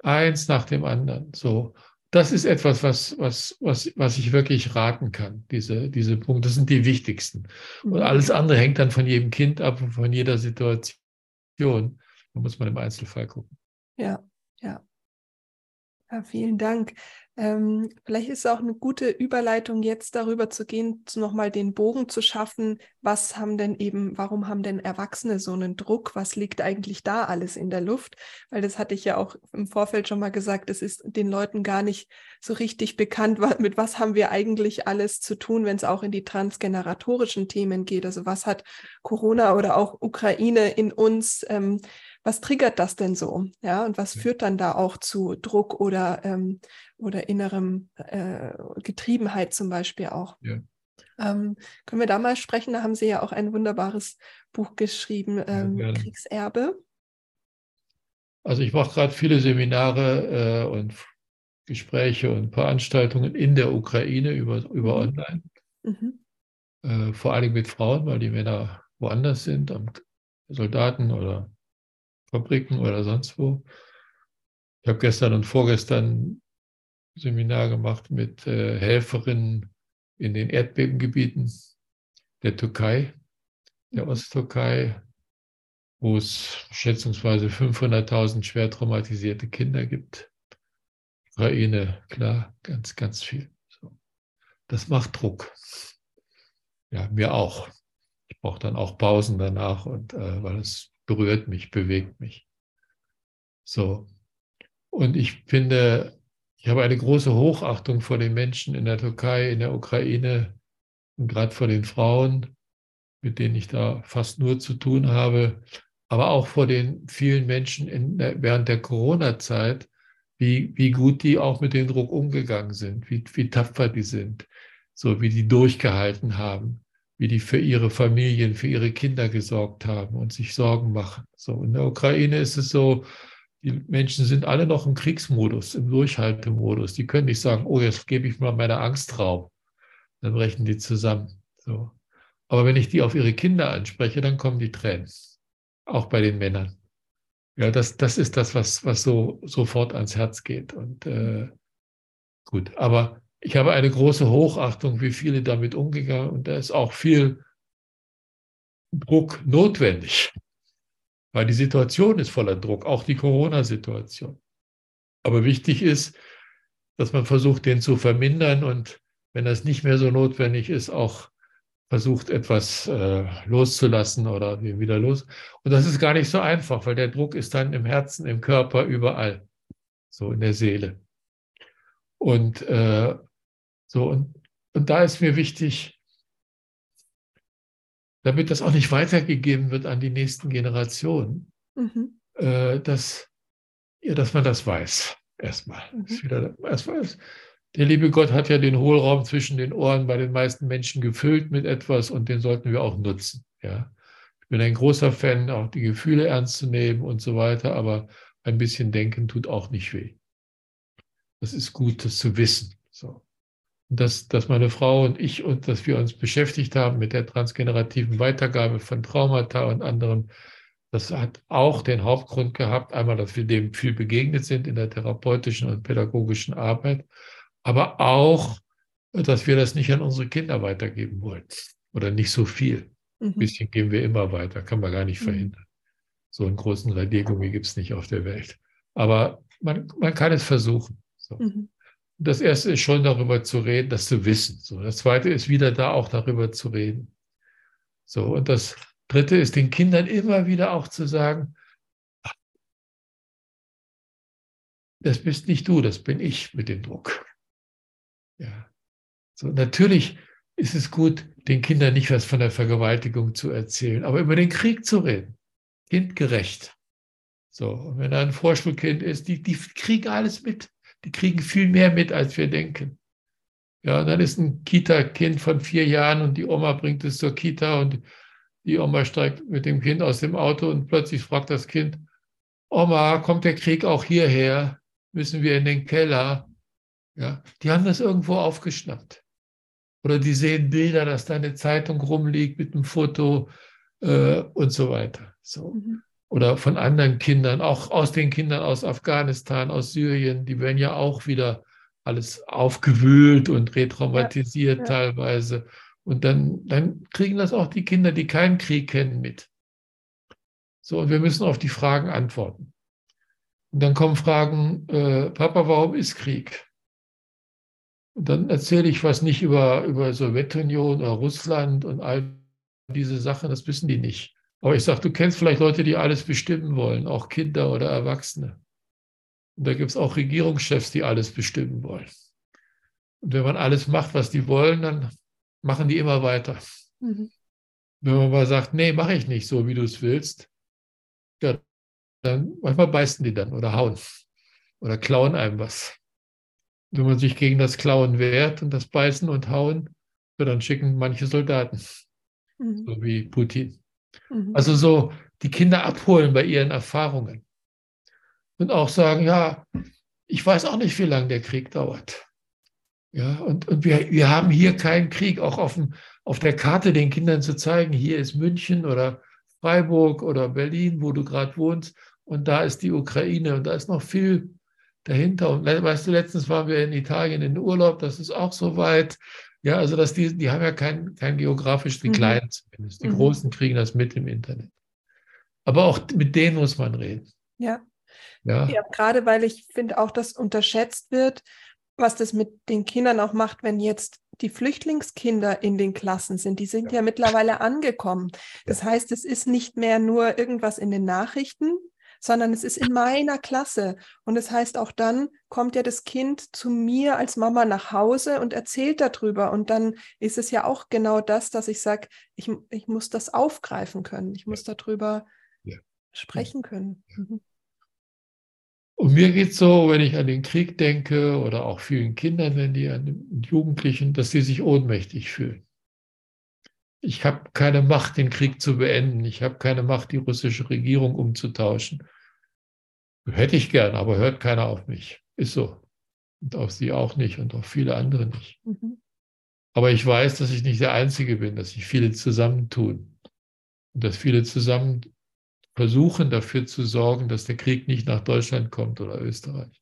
Speaker 2: Eins nach dem anderen. So. Das ist etwas, was, was, was, was ich wirklich raten kann, diese, diese Punkte. Das sind die wichtigsten. Und mhm. alles andere hängt dann von jedem Kind ab und von jeder Situation. Da muss man im Einzelfall gucken.
Speaker 1: Ja, ja. Ja, vielen Dank. Ähm, vielleicht ist es auch eine gute Überleitung, jetzt darüber zu gehen, zu nochmal den Bogen zu schaffen. Was haben denn eben, warum haben denn Erwachsene so einen Druck? Was liegt eigentlich da alles in der Luft? Weil das hatte ich ja auch im Vorfeld schon mal gesagt, es ist den Leuten gar nicht so richtig bekannt, mit was haben wir eigentlich alles zu tun, wenn es auch in die transgeneratorischen Themen geht. Also was hat Corona oder auch Ukraine in uns ähm, was triggert das denn so? Ja, und was führt dann da auch zu Druck oder, ähm, oder innerem äh, Getriebenheit zum Beispiel auch? Ja. Ähm, können wir da mal sprechen? Da haben Sie ja auch ein wunderbares Buch geschrieben, ähm, ja, Kriegserbe.
Speaker 2: Also ich mache gerade viele Seminare äh, und Gespräche und Veranstaltungen in der Ukraine über, über mhm. Online. Mhm. Äh, vor allem mit Frauen, weil die Männer woanders sind, am Soldaten oder Fabriken oder sonst wo. Ich habe gestern und vorgestern Seminar gemacht mit äh, Helferinnen in den Erdbebengebieten der Türkei, der mhm. Osttürkei, wo es schätzungsweise 500.000 schwer traumatisierte Kinder gibt. Ukraine, klar, ganz, ganz viel. So. Das macht Druck. Ja, mir auch. Ich brauche dann auch Pausen danach und äh, weil es berührt mich, bewegt mich. So. Und ich finde, ich habe eine große Hochachtung vor den Menschen in der Türkei, in der Ukraine und gerade vor den Frauen, mit denen ich da fast nur zu tun habe, aber auch vor den vielen Menschen in, während der Corona-Zeit, wie, wie gut die auch mit dem Druck umgegangen sind, wie, wie tapfer die sind, so wie die durchgehalten haben wie die für ihre Familien, für ihre Kinder gesorgt haben und sich Sorgen machen. So in der Ukraine ist es so, die Menschen sind alle noch im Kriegsmodus, im Durchhaltemodus. Die können nicht sagen, oh, jetzt gebe ich mal meine Angst Raum. Dann brechen die zusammen. So. Aber wenn ich die auf ihre Kinder anspreche, dann kommen die Tränen. Auch bei den Männern. Ja, das, das ist das, was, was so sofort ans Herz geht. Und äh, gut, aber ich habe eine große Hochachtung, wie viele damit umgegangen und da ist auch viel Druck notwendig, weil die Situation ist voller Druck, auch die Corona-Situation. Aber wichtig ist, dass man versucht, den zu vermindern und wenn das nicht mehr so notwendig ist, auch versucht, etwas äh, loszulassen oder wieder los. Und das ist gar nicht so einfach, weil der Druck ist dann im Herzen, im Körper, überall, so in der Seele. Und äh, so, und, und da ist mir wichtig, damit das auch nicht weitergegeben wird an die nächsten Generationen, mhm. äh, dass, ja, dass man das weiß. Erstmal. Mhm. Wieder, erstmal der liebe Gott hat ja den Hohlraum zwischen den Ohren bei den meisten Menschen gefüllt mit etwas und den sollten wir auch nutzen. Ja. Ich bin ein großer Fan, auch die Gefühle ernst zu nehmen und so weiter, aber ein bisschen denken tut auch nicht weh. Das ist gut, das zu wissen. So dass, dass meine Frau und ich und dass wir uns beschäftigt haben mit der transgenerativen Weitergabe von Traumata und anderem. Das hat auch den Hauptgrund gehabt, einmal, dass wir dem viel begegnet sind in der therapeutischen und pädagogischen Arbeit, aber auch, dass wir das nicht an unsere Kinder weitergeben wollen oder nicht so viel. Mhm. Ein bisschen geben wir immer weiter, kann man gar nicht mhm. verhindern. So einen großen Radiergummi gibt es nicht auf der Welt. Aber man, man kann es versuchen. So. Mhm. Das erste ist schon darüber zu reden, das zu wissen. So, das zweite ist wieder da auch darüber zu reden. So, und das dritte ist den Kindern immer wieder auch zu sagen, das bist nicht du, das bin ich mit dem Druck. Ja. So, natürlich ist es gut, den Kindern nicht was von der Vergewaltigung zu erzählen, aber über den Krieg zu reden. Kindgerecht. So, und wenn er ein Vorschulkind ist, die, die kriegen alles mit. Die kriegen viel mehr mit, als wir denken. Ja, dann ist ein Kita-Kind von vier Jahren und die Oma bringt es zur Kita und die Oma steigt mit dem Kind aus dem Auto und plötzlich fragt das Kind, Oma, kommt der Krieg auch hierher? Müssen wir in den Keller? Ja, die haben das irgendwo aufgeschnappt. Oder die sehen Bilder, dass da eine Zeitung rumliegt mit einem Foto äh, und so weiter. So. Mhm. Oder von anderen Kindern, auch aus den Kindern aus Afghanistan, aus Syrien, die werden ja auch wieder alles aufgewühlt und retraumatisiert ja, ja. teilweise. Und dann, dann kriegen das auch die Kinder, die keinen Krieg kennen, mit. So, und wir müssen auf die Fragen antworten. Und dann kommen Fragen, äh, Papa, warum ist Krieg? Und dann erzähle ich was nicht über, über Sowjetunion oder Russland und all diese Sachen, das wissen die nicht. Aber ich sage, du kennst vielleicht Leute, die alles bestimmen wollen, auch Kinder oder Erwachsene. Und da gibt es auch Regierungschefs, die alles bestimmen wollen. Und wenn man alles macht, was die wollen, dann machen die immer weiter. Mhm. Wenn man mal sagt, nee, mache ich nicht so, wie du es willst, ja, dann manchmal beißen die dann oder hauen oder klauen einem was. Wenn man sich gegen das Klauen wehrt und das Beißen und Hauen, ja, dann schicken manche Soldaten, mhm. so wie Putin. Mhm. Also so die Kinder abholen bei ihren Erfahrungen und auch sagen, ja, ich weiß auch nicht, wie lange der Krieg dauert. Ja, und, und wir, wir haben hier keinen Krieg, auch auf, dem, auf der Karte den Kindern zu zeigen, hier ist München oder Freiburg oder Berlin, wo du gerade wohnst, und da ist die Ukraine und da ist noch viel dahinter. Und weißt du, letztens waren wir in Italien in Urlaub, das ist auch so weit. Ja, also dass die, die haben ja kein, kein geografisch, die mhm. Kleinen zumindest. Die mhm. Großen kriegen das mit im Internet. Aber auch mit denen muss man reden.
Speaker 1: Ja. Ja, ja gerade weil ich finde auch, dass unterschätzt wird, was das mit den Kindern auch macht, wenn jetzt die Flüchtlingskinder in den Klassen sind. Die sind ja, ja mittlerweile angekommen. Das heißt, es ist nicht mehr nur irgendwas in den Nachrichten, sondern es ist in meiner Klasse. Und das heißt, auch dann kommt ja das Kind zu mir als Mama nach Hause und erzählt darüber. Und dann ist es ja auch genau das, dass ich sage, ich, ich muss das aufgreifen können. Ich muss darüber ja. sprechen können. Mhm.
Speaker 2: Und mir geht es so, wenn ich an den Krieg denke oder auch vielen Kindern, wenn die an den Jugendlichen, dass sie sich ohnmächtig fühlen. Ich habe keine Macht, den Krieg zu beenden. Ich habe keine Macht, die russische Regierung umzutauschen. Hätte ich gern, aber hört keiner auf mich. Ist so. Und auf sie auch nicht und auf viele andere nicht. Mhm. Aber ich weiß, dass ich nicht der Einzige bin, dass sich viele zusammentun. Und dass viele zusammen versuchen dafür zu sorgen, dass der Krieg nicht nach Deutschland kommt oder Österreich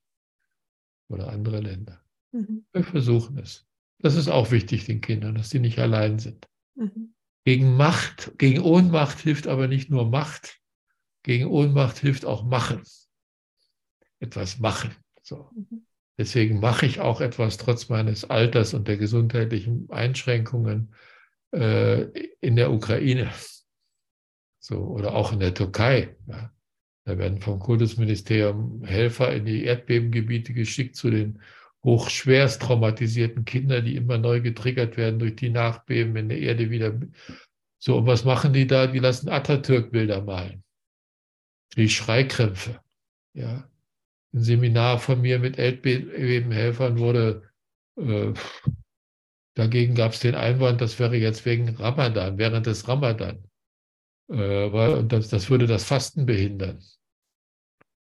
Speaker 2: oder andere Länder. Mhm. Wir versuchen es. Das ist auch wichtig den Kindern, dass sie nicht allein sind. Mhm. Gegen Macht, gegen Ohnmacht hilft aber nicht nur Macht, gegen Ohnmacht hilft auch Machen. Etwas machen. So. Mhm. Deswegen mache ich auch etwas trotz meines Alters und der gesundheitlichen Einschränkungen äh, in der Ukraine. So, oder auch in der Türkei. Ja. Da werden vom Kultusministerium Helfer in die Erdbebengebiete geschickt zu den hochschwerst traumatisierten Kindern, die immer neu getriggert werden durch die Nachbeben, wenn der Erde wieder. So, und was machen die da? Die lassen Atatürk-Bilder malen. Die Schreikrämpfe. Ja. Ein Seminar von mir mit Erdbebenhelfern wurde, äh, dagegen gab es den Einwand, das wäre jetzt wegen Ramadan, während des Ramadan äh, das, das würde das Fasten behindern.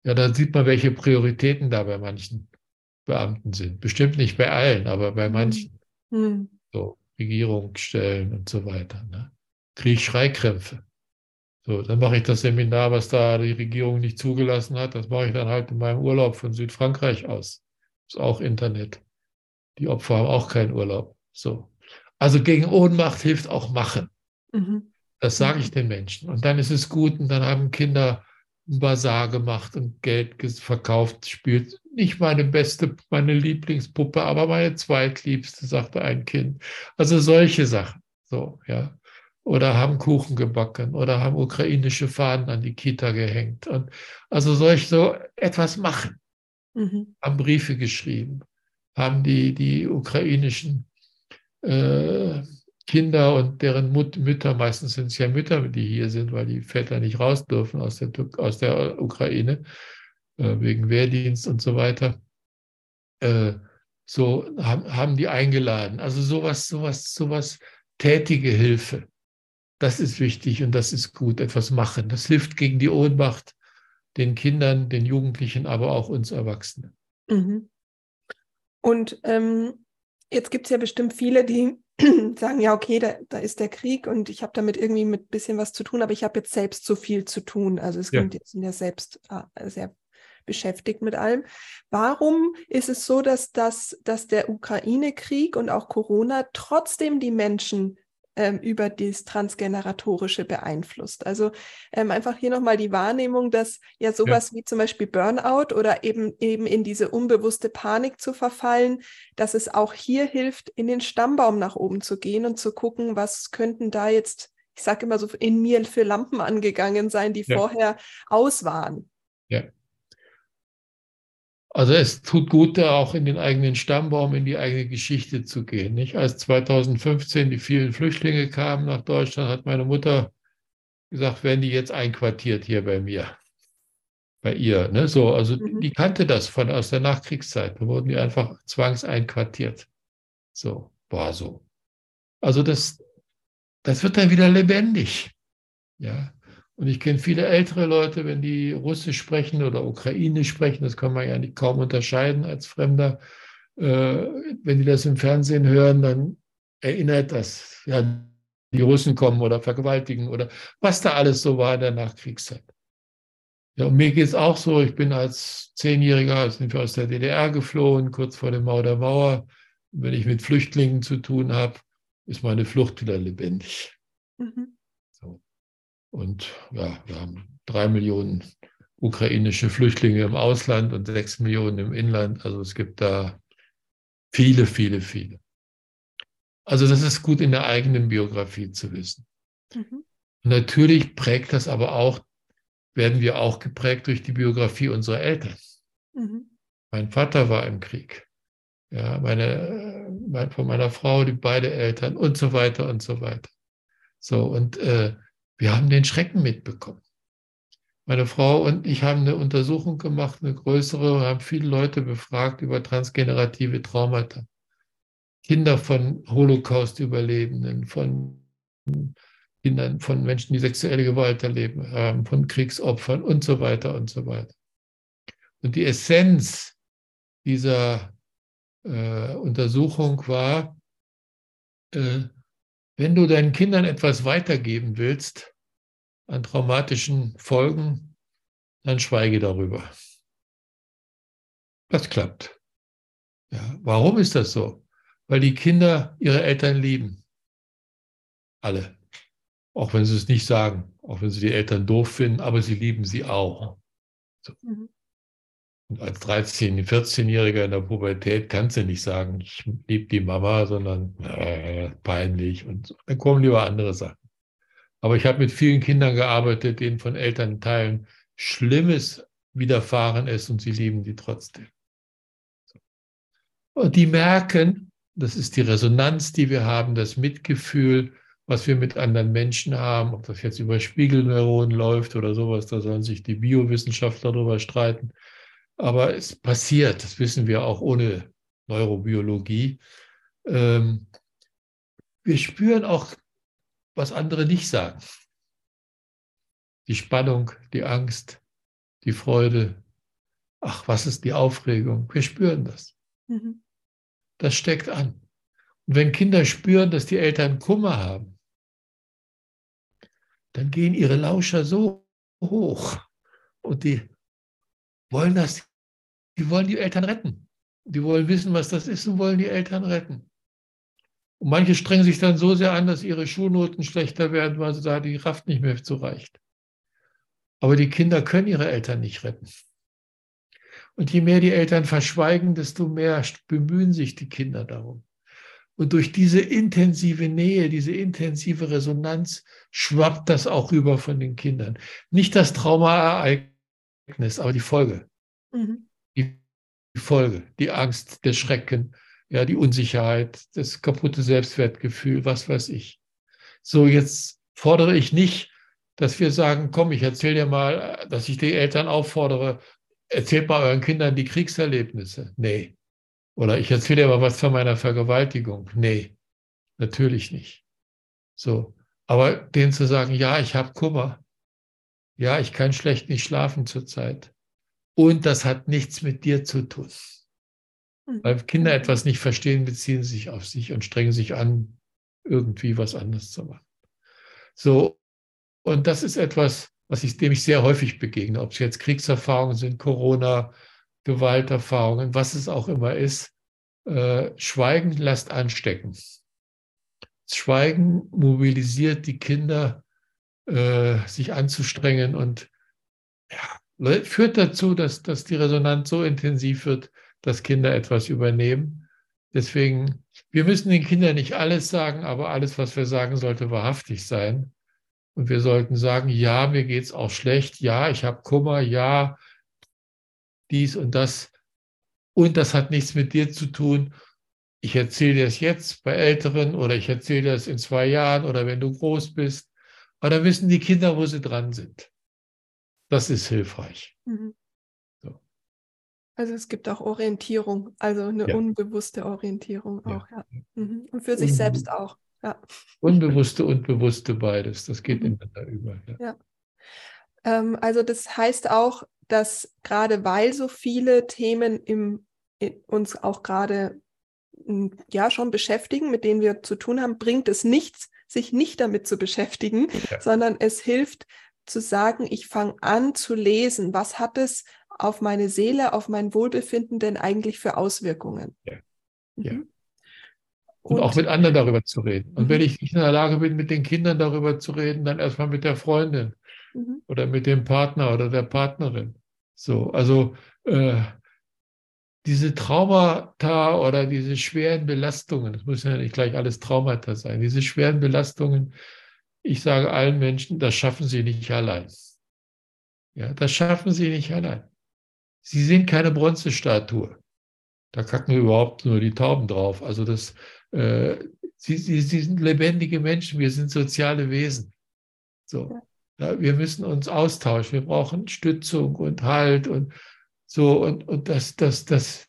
Speaker 2: Ja, dann sieht man, welche Prioritäten da bei manchen Beamten sind. Bestimmt nicht bei allen, aber bei manchen. Mhm. So, Regierungsstellen und so weiter. Ne? Kriege ich Schreikrämpfe. So, dann mache ich das Seminar, was da die Regierung nicht zugelassen hat. Das mache ich dann halt in meinem Urlaub von Südfrankreich aus. Ist auch Internet. Die Opfer haben auch keinen Urlaub. So. Also gegen Ohnmacht hilft auch Machen. Mhm. Das sage ich den Menschen. Und dann ist es gut und dann haben Kinder ein Bazar gemacht und Geld verkauft, spielt nicht meine beste, meine Lieblingspuppe, aber meine zweitliebste, sagte ein Kind. Also solche Sachen, so, ja. Oder haben Kuchen gebacken oder haben ukrainische Fahnen an die Kita gehängt. Und also solch so etwas machen. Mhm. Haben Briefe geschrieben, haben die, die ukrainischen äh, Kinder und deren Mut Mütter, meistens sind es ja Mütter, die hier sind, weil die Väter nicht raus dürfen aus der, aus der Ukraine, wegen Wehrdienst und so weiter. Äh, so haben, haben die eingeladen. Also sowas, sowas, sowas, tätige Hilfe. Das ist wichtig und das ist gut, etwas machen. Das hilft gegen die Ohnmacht den Kindern, den Jugendlichen, aber auch uns Erwachsenen.
Speaker 1: Mhm. Und ähm, jetzt gibt es ja bestimmt viele, die sagen, ja, okay, da, da ist der Krieg und ich habe damit irgendwie mit ein bisschen was zu tun, aber ich habe jetzt selbst so viel zu tun. Also es ja. sind ja selbst äh, sehr beschäftigt mit allem. Warum ist es so, dass, das, dass der Ukraine-Krieg und auch Corona trotzdem die Menschen ähm, über das Transgeneratorische beeinflusst. Also ähm, einfach hier nochmal die Wahrnehmung, dass ja sowas ja. wie zum Beispiel Burnout oder eben, eben in diese unbewusste Panik zu verfallen, dass es auch hier hilft, in den Stammbaum nach oben zu gehen und zu gucken, was könnten da jetzt, ich sage immer so, in mir für Lampen angegangen sein, die ja. vorher aus waren.
Speaker 2: Ja. Also es tut gut, da auch in den eigenen Stammbaum, in die eigene Geschichte zu gehen. Nicht? Als 2015 die vielen Flüchtlinge kamen nach Deutschland, hat meine Mutter gesagt, werden die jetzt einquartiert hier bei mir, bei ihr. Ne? So, also mhm. die kannte das von aus der Nachkriegszeit. Da wurden die einfach zwangseinquartiert. So, war so. Also das, das wird dann wieder lebendig. Ja. Und ich kenne viele ältere Leute, wenn die Russisch sprechen oder Ukrainisch sprechen, das kann man ja nicht kaum unterscheiden als Fremder. Äh, wenn die das im Fernsehen hören, dann erinnert das, ja, die Russen kommen oder vergewaltigen oder was da alles so war in der Nachkriegszeit. Ja, und mir geht es auch so, ich bin als Zehnjähriger sind wir aus der DDR geflohen, kurz vor dem Mauer der Mauer. Und wenn ich mit Flüchtlingen zu tun habe, ist meine Flucht wieder lebendig. Mhm. Und ja, wir haben drei Millionen ukrainische Flüchtlinge im Ausland und sechs Millionen im Inland. Also es gibt da viele, viele, viele. Also das ist gut in der eigenen Biografie zu wissen. Mhm. Natürlich prägt das aber auch, werden wir auch geprägt durch die Biografie unserer Eltern. Mhm. Mein Vater war im Krieg. Ja, meine, mein, von meiner Frau, die beide Eltern und so weiter und so weiter. So, und äh, wir haben den Schrecken mitbekommen. Meine Frau und ich haben eine Untersuchung gemacht, eine größere, haben viele Leute befragt über transgenerative Traumata. Kinder von Holocaust-Überlebenden, von Kindern, von Menschen, die sexuelle Gewalt erleben haben, von Kriegsopfern und so weiter und so weiter. Und die Essenz dieser äh, Untersuchung war, äh, wenn du deinen Kindern etwas weitergeben willst an traumatischen Folgen, dann schweige darüber. Das klappt. Ja, warum ist das so? Weil die Kinder ihre Eltern lieben. Alle. Auch wenn sie es nicht sagen, auch wenn sie die Eltern doof finden, aber sie lieben sie auch. So. Mhm. Und als 13-, 14-Jähriger in der Pubertät kannst du nicht sagen, ich liebe die Mama, sondern äh, peinlich und so. dann kommen lieber andere Sachen. Aber ich habe mit vielen Kindern gearbeitet, denen von Elternteilen Schlimmes widerfahren ist und sie lieben die trotzdem. Und die merken, das ist die Resonanz, die wir haben, das Mitgefühl, was wir mit anderen Menschen haben, ob das jetzt über Spiegelneuronen läuft oder sowas, da sollen sich die Biowissenschaftler darüber streiten. Aber es passiert, das wissen wir auch ohne Neurobiologie. Ähm, wir spüren auch, was andere nicht sagen. Die Spannung, die Angst, die Freude. Ach, was ist die Aufregung? Wir spüren das. Mhm. Das steckt an. Und wenn Kinder spüren, dass die Eltern Kummer haben, dann gehen ihre Lauscher so hoch und die wollen das die wollen die Eltern retten. Die wollen wissen, was das ist und wollen die Eltern retten. Und manche strengen sich dann so sehr an, dass ihre Schulnoten schlechter werden, weil sie da die Kraft nicht mehr zu reicht. Aber die Kinder können ihre Eltern nicht retten. Und je mehr die Eltern verschweigen, desto mehr bemühen sich die Kinder darum. Und durch diese intensive Nähe, diese intensive Resonanz schwappt das auch rüber von den Kindern. Nicht das Traumaereignis, aber die Folge. Mhm die Folge, die Angst, der Schrecken, ja, die Unsicherheit, das kaputte Selbstwertgefühl, was weiß ich. So, jetzt fordere ich nicht, dass wir sagen, komm, ich erzähle dir mal, dass ich die Eltern auffordere, erzählt mal euren Kindern die Kriegserlebnisse. Nee. Oder ich erzähle dir mal was von meiner Vergewaltigung. Nee, natürlich nicht. So. Aber denen zu sagen, ja, ich habe Kummer. Ja, ich kann schlecht nicht schlafen zurzeit. Und das hat nichts mit dir zu tun. Mhm. Weil Kinder etwas nicht verstehen, beziehen sie sich auf sich und strengen sich an, irgendwie was anderes zu machen. So, und das ist etwas, was ich, dem ich sehr häufig begegne, ob es jetzt Kriegserfahrungen sind, Corona, Gewalterfahrungen, was es auch immer ist. Äh, Schweigen lässt anstecken. Schweigen mobilisiert die Kinder, äh, sich anzustrengen und ja, führt dazu, dass, dass die Resonanz so intensiv wird, dass Kinder etwas übernehmen. Deswegen, wir müssen den Kindern nicht alles sagen, aber alles, was wir sagen, sollte wahrhaftig sein. Und wir sollten sagen, ja, mir geht es auch schlecht, ja, ich habe Kummer, ja, dies und das. Und das hat nichts mit dir zu tun. Ich erzähle dir es jetzt bei Älteren oder ich erzähle dir es in zwei Jahren oder wenn du groß bist. Aber dann wissen die Kinder, wo sie dran sind. Das ist hilfreich. Mhm.
Speaker 1: So. Also es gibt auch Orientierung, also eine ja. unbewusste Orientierung auch, ja. Mhm. Und für sich selbst auch. Ja.
Speaker 2: Unbewusste und bewusste beides, das geht mhm. ineinander über.
Speaker 1: Ja. ja. Ähm, also das heißt auch, dass gerade weil so viele Themen im, uns auch gerade hm, ja schon beschäftigen, mit denen wir zu tun haben, bringt es nichts, sich nicht damit zu beschäftigen, ja. sondern es hilft zu sagen, ich fange an zu lesen, was hat es auf meine Seele, auf mein Wohlbefinden denn eigentlich für Auswirkungen? Ja.
Speaker 2: ja. Mhm. Und, und, auch mit anderen darüber zu reden. Und mhm. wenn ich nicht in der Lage bin, mit den Kindern darüber zu reden, dann erstmal mit der Freundin mhm. oder mit dem Partner oder der Partnerin. So, also äh, diese Traumata oder diese schweren Belastungen, das müssen ja nicht gleich alles Traumata sein, diese schweren Belastungen, ich sage allen Menschen, das schaffen sie nicht allein. Ja, das schaffen sie nicht allein. Sie sind keine Bronzestatue. Da kacken überhaupt nur die Tauben drauf. Also das, äh, sie, sie, sie sind lebendige Menschen, wir sind soziale Wesen. So. Ja, wir müssen uns austauschen, wir brauchen Stützung und Halt und so und, und das, das, das.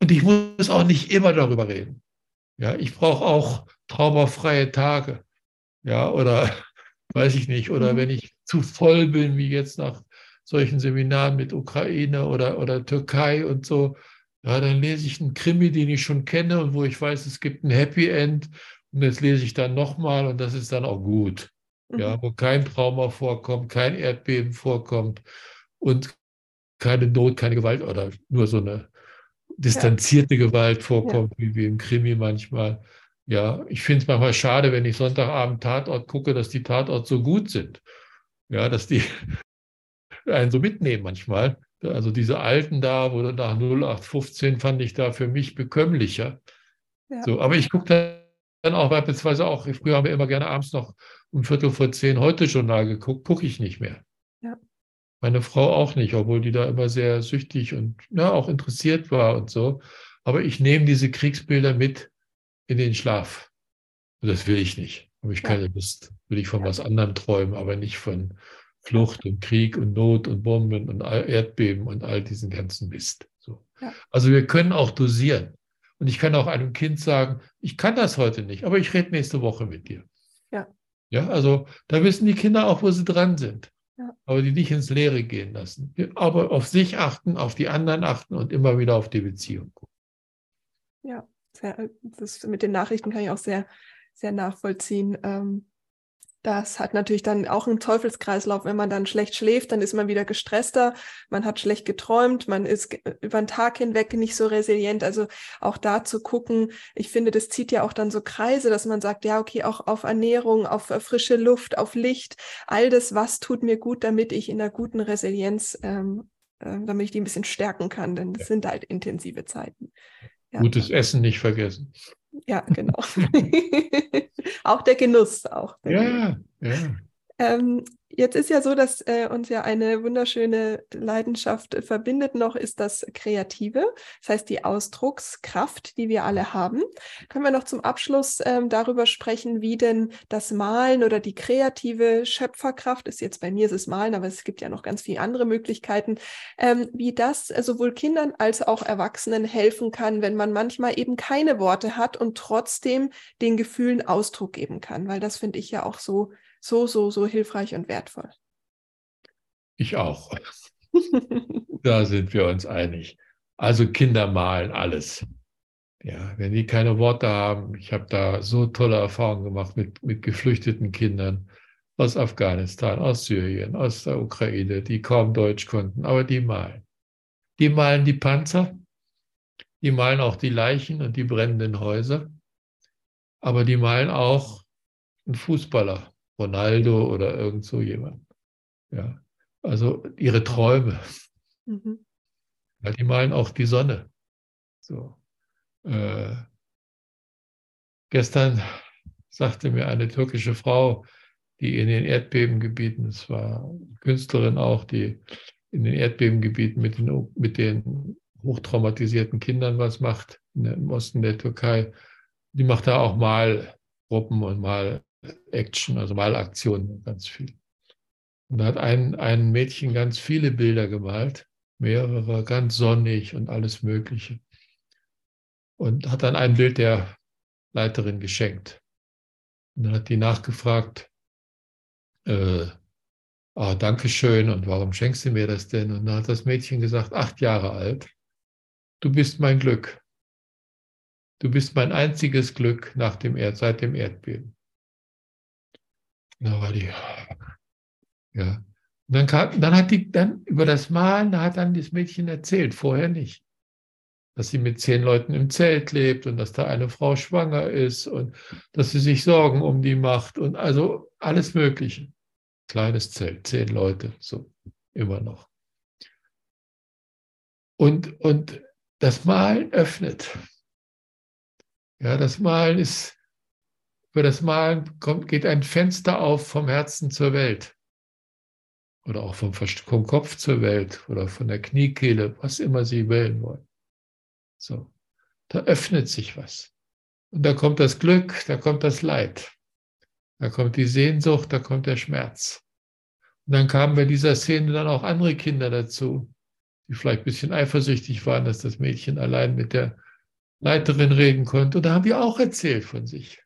Speaker 2: Und ich muss auch nicht immer darüber reden. Ja, ich brauche auch traumerfreie Tage. Ja, oder weiß ich nicht, oder mhm. wenn ich zu voll bin, wie jetzt nach solchen Seminaren mit Ukraine oder, oder Türkei und so, ja, dann lese ich einen Krimi, den ich schon kenne und wo ich weiß, es gibt ein Happy End und das lese ich dann nochmal und das ist dann auch gut. Mhm. Ja, wo kein Trauma vorkommt, kein Erdbeben vorkommt und keine Not, keine Gewalt oder nur so eine distanzierte ja. Gewalt vorkommt, ja. wie, wie im Krimi manchmal. Ja, ich finde es manchmal schade, wenn ich Sonntagabend Tatort gucke, dass die Tatort so gut sind. Ja, dass die einen so mitnehmen manchmal. Also diese alten da, wo nach 0815 fand ich da für mich bekömmlicher. Ja. So, aber ich gucke dann auch beispielsweise auch, früher haben wir immer gerne abends noch um Viertel vor zehn heute Journal geguckt, gucke ich nicht mehr. Ja. Meine Frau auch nicht, obwohl die da immer sehr süchtig und ja, auch interessiert war und so. Aber ich nehme diese Kriegsbilder mit in den Schlaf. Und das will ich nicht. Habe ich keine Lust. Will ich von was anderem träumen, aber nicht von Flucht und Krieg und Not und Bomben und Erdbeben und all diesen ganzen Mist. So. Ja. Also wir können auch dosieren. Und ich kann auch einem Kind sagen, ich kann das heute nicht, aber ich rede nächste Woche mit dir. Ja. Ja, also da wissen die Kinder auch, wo sie dran sind ja. aber die nicht ins Leere gehen lassen. Aber auf sich achten, auf die anderen achten und immer wieder auf die Beziehung gucken.
Speaker 1: Ja, sehr, das mit den Nachrichten kann ich auch sehr, sehr nachvollziehen. Ähm, das hat natürlich dann auch einen Teufelskreislauf. Wenn man dann schlecht schläft, dann ist man wieder gestresster, man hat schlecht geträumt, man ist über den Tag hinweg nicht so resilient. Also auch da zu gucken, ich finde, das zieht ja auch dann so Kreise, dass man sagt, ja, okay, auch auf Ernährung, auf frische Luft, auf Licht, all das, was tut mir gut, damit ich in einer guten Resilienz, ähm, äh, damit ich die ein bisschen stärken kann, denn das ja. sind halt intensive Zeiten.
Speaker 2: Ja. Gutes Essen nicht vergessen.
Speaker 1: Ja, genau. auch der Genuss auch.
Speaker 2: Der ja, Genuss. ja.
Speaker 1: Ähm, Jetzt ist ja so, dass äh, uns ja eine wunderschöne Leidenschaft verbindet noch, ist das Kreative. Das heißt, die Ausdruckskraft, die wir alle haben. Können wir noch zum Abschluss ähm, darüber sprechen, wie denn das Malen oder die kreative Schöpferkraft, ist jetzt bei mir ist es Malen, aber es gibt ja noch ganz viele andere Möglichkeiten, ähm, wie das sowohl Kindern als auch Erwachsenen helfen kann, wenn man manchmal eben keine Worte hat und trotzdem den Gefühlen Ausdruck geben kann. Weil das finde ich ja auch so so, so, so hilfreich und wertvoll.
Speaker 2: Ich auch. da sind wir uns einig. Also Kinder malen alles. Ja, wenn die keine Worte haben, ich habe da so tolle Erfahrungen gemacht mit, mit geflüchteten Kindern aus Afghanistan, aus Syrien, aus der Ukraine, die kaum Deutsch konnten, aber die malen. Die malen die Panzer, die malen auch die Leichen und die brennenden Häuser, aber die malen auch einen Fußballer, Ronaldo oder irgend so jemand. Ja, also ihre Träume. Mhm. Ja, die malen auch die Sonne. So. Äh, gestern sagte mir eine türkische Frau, die in den Erdbebengebieten, es war Künstlerin auch, die in den Erdbebengebieten mit den, mit den hochtraumatisierten Kindern was macht, im Osten der Türkei. Die macht da auch mal Gruppen und mal Action, also Malaktionen, ganz viel. Und da hat ein, ein Mädchen ganz viele Bilder gemalt, mehrere, ganz sonnig und alles Mögliche. Und hat dann ein Bild der Leiterin geschenkt. Und dann hat die nachgefragt, äh, ah, danke schön, und warum schenkst du mir das denn? Und dann hat das Mädchen gesagt, acht Jahre alt, du bist mein Glück. Du bist mein einziges Glück nach dem Erd, seit dem Erdbeben. Da ja. Und dann, kam, dann hat die, dann über das Malen, hat dann das Mädchen erzählt, vorher nicht. Dass sie mit zehn Leuten im Zelt lebt und dass da eine Frau schwanger ist und dass sie sich Sorgen um die macht und also alles Mögliche. Kleines Zelt, zehn Leute, so immer noch. Und, und das Malen öffnet. Ja, das Malen ist, über das Malen kommt, geht ein Fenster auf vom Herzen zur Welt. Oder auch vom, vom Kopf zur Welt oder von der Kniekehle, was immer Sie wählen wollen. So, da öffnet sich was. Und da kommt das Glück, da kommt das Leid. Da kommt die Sehnsucht, da kommt der Schmerz. Und dann kamen bei dieser Szene dann auch andere Kinder dazu, die vielleicht ein bisschen eifersüchtig waren, dass das Mädchen allein mit der Leiterin reden konnte. Und da haben die auch erzählt von sich.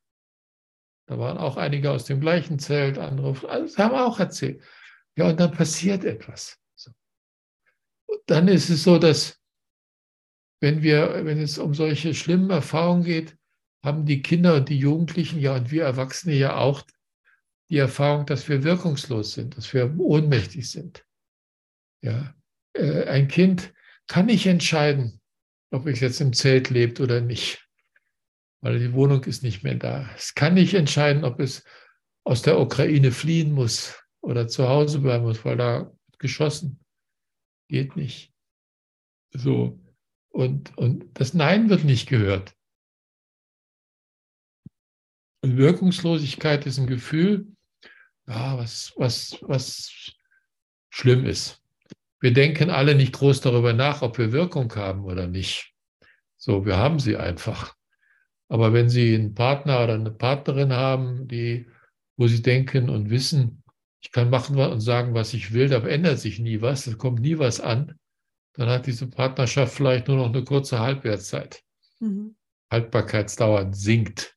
Speaker 2: Da waren auch einige aus dem gleichen Zelt, andere, also haben auch erzählt. Ja, und dann passiert etwas. So. dann ist es so, dass wenn wir, wenn es um solche schlimmen Erfahrungen geht, haben die Kinder und die Jugendlichen, ja, und wir Erwachsene ja auch die Erfahrung, dass wir wirkungslos sind, dass wir ohnmächtig sind. Ja, äh, ein Kind kann nicht entscheiden, ob es jetzt im Zelt lebt oder nicht weil die Wohnung ist nicht mehr da. Es kann nicht entscheiden, ob es aus der Ukraine fliehen muss oder zu Hause bleiben muss, weil da geschossen geht nicht. So und und das Nein wird nicht gehört. Und Wirkungslosigkeit ist ein Gefühl, ja, was was was schlimm ist. Wir denken alle nicht groß darüber nach, ob wir Wirkung haben oder nicht. So, wir haben sie einfach. Aber wenn Sie einen Partner oder eine Partnerin haben, die, wo Sie denken und wissen, ich kann machen und sagen, was ich will, da ändert sich nie was, es kommt nie was an, dann hat diese Partnerschaft vielleicht nur noch eine kurze Halbwertszeit. Mhm. Haltbarkeitsdauer sinkt.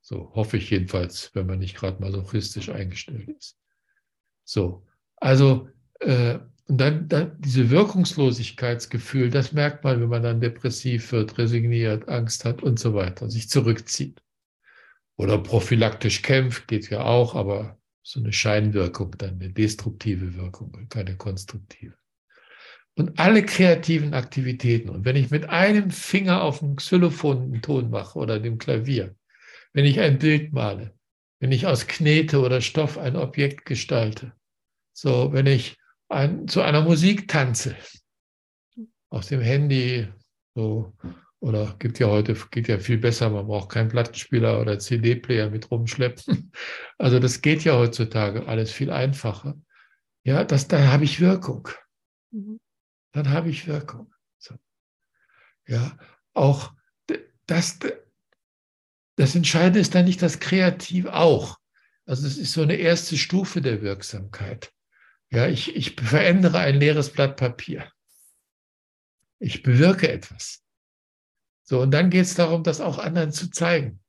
Speaker 2: So hoffe ich jedenfalls, wenn man nicht gerade masochistisch eingestellt ist. So, also äh, und dann, dann diese Wirkungslosigkeitsgefühl, das merkt man, wenn man dann depressiv wird, resigniert, Angst hat und so weiter, sich zurückzieht. Oder prophylaktisch kämpft, geht ja auch, aber so eine Scheinwirkung, dann eine destruktive Wirkung und keine konstruktive. Und alle kreativen Aktivitäten, und wenn ich mit einem Finger auf dem Xylophon einen Ton mache oder dem Klavier, wenn ich ein Bild male, wenn ich aus Knete oder Stoff ein Objekt gestalte, so, wenn ich ein, zu einer Musik tanze. Aus dem Handy, so, oder gibt ja heute, geht ja viel besser, man braucht keinen Plattenspieler oder CD-Player mit rumschleppen. Also das geht ja heutzutage alles viel einfacher. ja, das, dann habe ich Wirkung. Mhm. Dann habe ich Wirkung. So. Ja, auch das, das Entscheidende ist dann nicht das Kreativ auch. Also es ist so eine erste Stufe der Wirksamkeit. Ja, ich, ich verändere ein leeres Blatt Papier. Ich bewirke etwas. So, und dann geht es darum, das auch anderen zu zeigen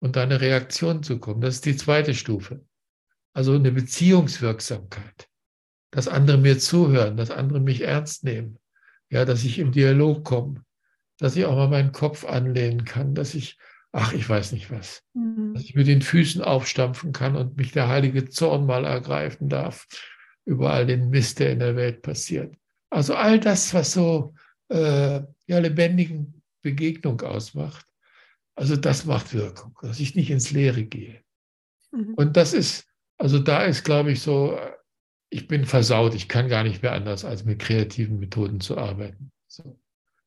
Speaker 2: und da eine Reaktion zu kommen. Das ist die zweite Stufe. Also eine Beziehungswirksamkeit. Dass andere mir zuhören, dass andere mich ernst nehmen. Ja, dass ich im Dialog komme, dass ich auch mal meinen Kopf anlehnen kann, dass ich, ach, ich weiß nicht was, mhm. dass ich mit den Füßen aufstampfen kann und mich der heilige Zorn mal ergreifen darf über all den Mist, der in der Welt passiert. Also all das, was so äh, ja, lebendigen Begegnung ausmacht. Also das macht Wirkung, dass ich nicht ins Leere gehe. Mhm. Und das ist, also da ist, glaube ich, so, ich bin versaut, ich kann gar nicht mehr anders, als mit kreativen Methoden zu arbeiten. So.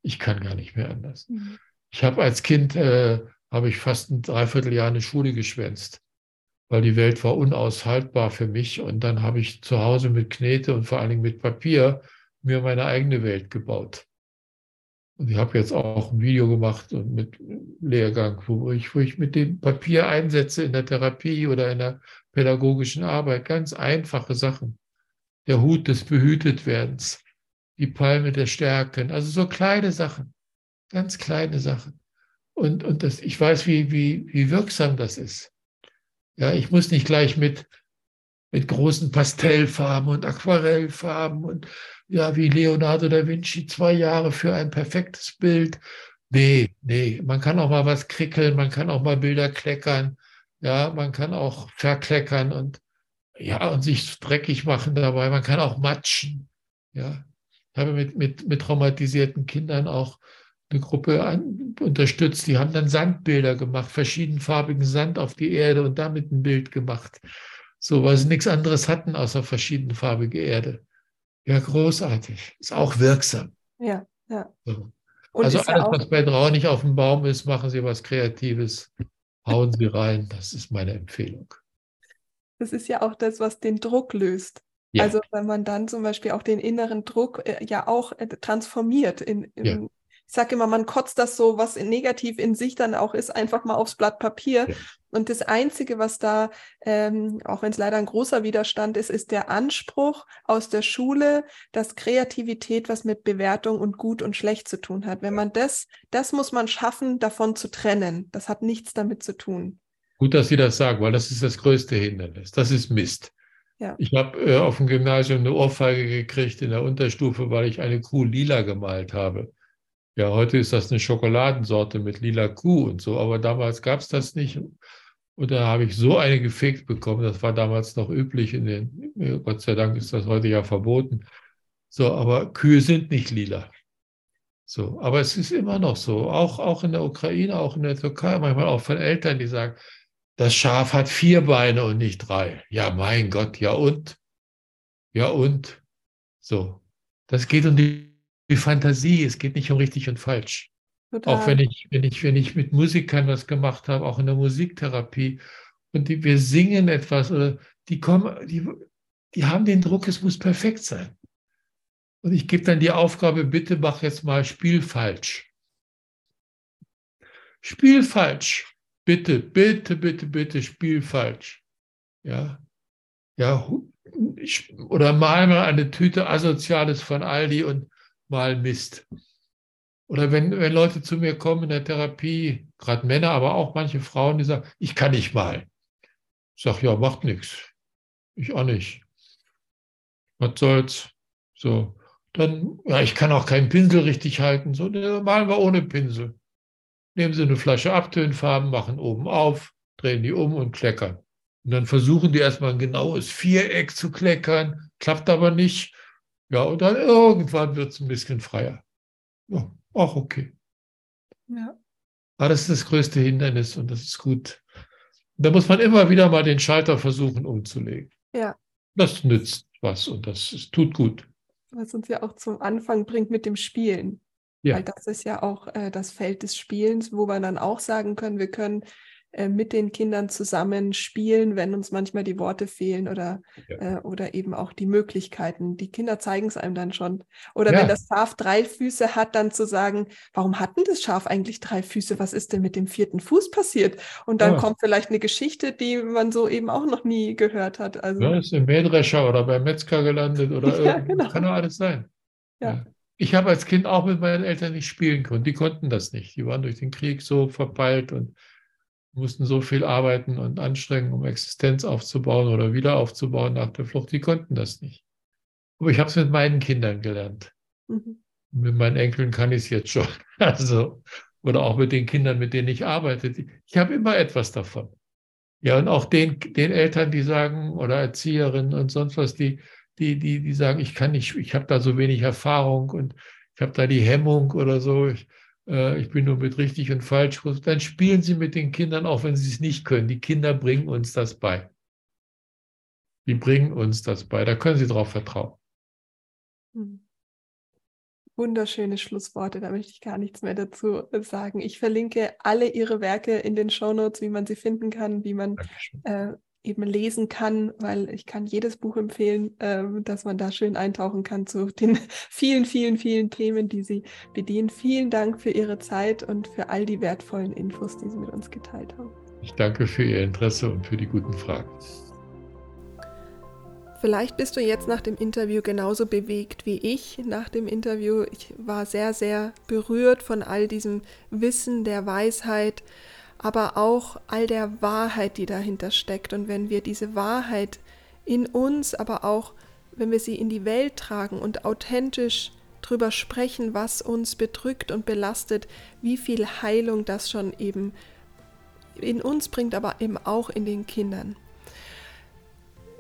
Speaker 2: Ich kann gar nicht mehr anders. Mhm. Ich habe als Kind, äh, habe ich fast ein Dreivierteljahr eine Schule geschwänzt, weil die Welt war unaushaltbar für mich. Und dann habe ich zu Hause mit Knete und vor allen Dingen mit Papier mir meine eigene Welt gebaut. Und ich habe jetzt auch ein Video gemacht und mit Lehrgang, wo ich, wo ich mit dem Papier einsetze in der Therapie oder in der pädagogischen Arbeit. Ganz einfache Sachen. Der Hut des Behütetwerdens, die Palme der Stärken, also so kleine Sachen, ganz kleine Sachen. Und, und das, ich weiß, wie, wie, wie wirksam das ist. Ja, ich muss nicht gleich mit, mit großen Pastellfarben und Aquarellfarben und ja, wie Leonardo da Vinci, zwei Jahre für ein perfektes Bild. Nee, nee, man kann auch mal was krickeln, man kann auch mal Bilder kleckern, ja, man kann auch verkleckern und ja, und sich dreckig machen dabei, man kann auch matschen, ja. Ich habe mit, mit, mit traumatisierten Kindern auch eine Gruppe an, unterstützt, die haben dann Sandbilder gemacht, verschiedenfarbigen Sand auf die Erde und damit ein Bild gemacht. So, weil sie nichts anderes hatten außer verschiedenfarbige Erde. Ja, großartig. Ist auch wirksam.
Speaker 1: Ja, ja.
Speaker 2: So. Also alles, ja was bei Drau nicht auf dem Baum ist, machen Sie was Kreatives, hauen Sie rein. Das ist meine Empfehlung.
Speaker 1: Das ist ja auch das, was den Druck löst. Ja. Also wenn man dann zum Beispiel auch den inneren Druck äh, ja auch äh, transformiert in, in ja ich sage immer, man kotzt das so, was negativ in sich dann auch ist, einfach mal aufs Blatt Papier. Ja. Und das Einzige, was da, ähm, auch wenn es leider ein großer Widerstand ist, ist der Anspruch aus der Schule, dass Kreativität was mit Bewertung und gut und schlecht zu tun hat. Wenn man das, das muss man schaffen, davon zu trennen. Das hat nichts damit zu tun.
Speaker 2: Gut, dass Sie das sagen, weil das ist das größte Hindernis. Das ist Mist. Ja. Ich habe äh, auf dem Gymnasium eine Ohrfeige gekriegt in der Unterstufe, weil ich eine Kuh lila gemalt habe. Ja, heute ist das eine Schokoladensorte mit lila Kuh und so, aber damals gab es das nicht. Und da habe ich so eine gefegt bekommen, das war damals noch üblich in den, Gott sei Dank ist das heute ja verboten. So, aber Kühe sind nicht lila. So, aber es ist immer noch so, auch, auch in der Ukraine, auch in der Türkei, manchmal auch von Eltern, die sagen, das Schaf hat vier Beine und nicht drei. Ja, mein Gott, ja und? Ja und? So, das geht um die die Fantasie. Es geht nicht um richtig und falsch. Total. Auch wenn ich, wenn ich, wenn ich mit Musikern was gemacht habe, auch in der Musiktherapie, und die, wir singen etwas oder die kommen, die, die haben den Druck, es muss perfekt sein. Und ich gebe dann die Aufgabe, bitte mach jetzt mal Spiel falsch. Spiel falsch. Bitte, bitte, bitte, bitte, Spiel falsch. Ja. Ja. Oder mal mal eine Tüte Asoziales von Aldi und mal Mist. Oder wenn, wenn Leute zu mir kommen in der Therapie, gerade Männer, aber auch manche Frauen, die sagen, ich kann nicht mal. Ich sage, ja, macht nichts. Ich auch nicht. Was soll's? So. Dann, ja, ich kann auch keinen Pinsel richtig halten. So, dann malen wir ohne Pinsel. Nehmen Sie eine Flasche Abtönfarben, machen oben auf, drehen die um und kleckern. Und dann versuchen die erstmal ein genaues Viereck zu kleckern, klappt aber nicht. Ja, und dann irgendwann wird es ein bisschen freier. Ja, auch okay. Ja. Aber das ist das größte Hindernis und das ist gut. Da muss man immer wieder mal den Schalter versuchen umzulegen.
Speaker 1: Ja.
Speaker 2: Das nützt was und das, das tut gut.
Speaker 1: Was uns ja auch zum Anfang bringt mit dem Spielen. Ja. Weil das ist ja auch äh, das Feld des Spielens, wo wir dann auch sagen können, wir können äh, mit den Kindern zusammen spielen, wenn uns manchmal die Worte fehlen oder, ja. äh, oder eben auch die Möglichkeiten. Die Kinder zeigen es einem dann schon. Oder ja. wenn das Schaf drei Füße hat, dann zu sagen, warum hat denn das Schaf eigentlich drei Füße? Was ist denn mit dem vierten Fuß passiert? Und dann ja. kommt vielleicht eine Geschichte, die man so eben auch noch nie gehört hat.
Speaker 2: Also, ja, ist im Mähdrescher oder beim Metzger gelandet oder ja, genau. kann doch alles sein. Ja. Ich habe als Kind auch mit meinen Eltern nicht spielen können. Die konnten das nicht. Die waren durch den Krieg so verpeilt und mussten so viel arbeiten und anstrengen, um Existenz aufzubauen oder wieder aufzubauen nach der Flucht. Die konnten das nicht. Aber ich habe es mit meinen Kindern gelernt. Mhm. Mit meinen Enkeln kann ich es jetzt schon. Also, oder auch mit den Kindern, mit denen ich arbeite. Ich habe immer etwas davon. Ja, und auch den, den Eltern, die sagen, oder Erzieherinnen und sonst was, die, die, die, die sagen, ich kann nicht, ich habe da so wenig Erfahrung und ich habe da die Hemmung oder so. Ich, äh, ich bin nur mit richtig und falsch groß, dann spielen Sie mit den Kindern, auch wenn Sie es nicht können. Die Kinder bringen uns das bei. Die bringen uns das bei. Da können Sie drauf vertrauen. Hm.
Speaker 1: Wunderschöne Schlussworte, da möchte ich gar nichts mehr dazu sagen. Ich verlinke alle Ihre Werke in den Shownotes, wie man sie finden kann, wie man äh, eben lesen kann, weil ich kann jedes Buch empfehlen, äh, dass man da schön eintauchen kann zu den vielen, vielen, vielen Themen, die Sie bedienen. Vielen Dank für Ihre Zeit und für all die wertvollen Infos, die Sie mit uns geteilt haben.
Speaker 2: Ich danke für Ihr Interesse und für die guten Fragen.
Speaker 1: Vielleicht bist du jetzt nach dem Interview genauso bewegt wie ich nach dem Interview. Ich war sehr, sehr berührt von all diesem Wissen der Weisheit aber auch all der Wahrheit, die dahinter steckt. Und wenn wir diese Wahrheit in uns, aber auch wenn wir sie in die Welt tragen und authentisch drüber sprechen, was uns bedrückt und belastet, wie viel Heilung das schon eben in uns bringt, aber eben auch in den Kindern.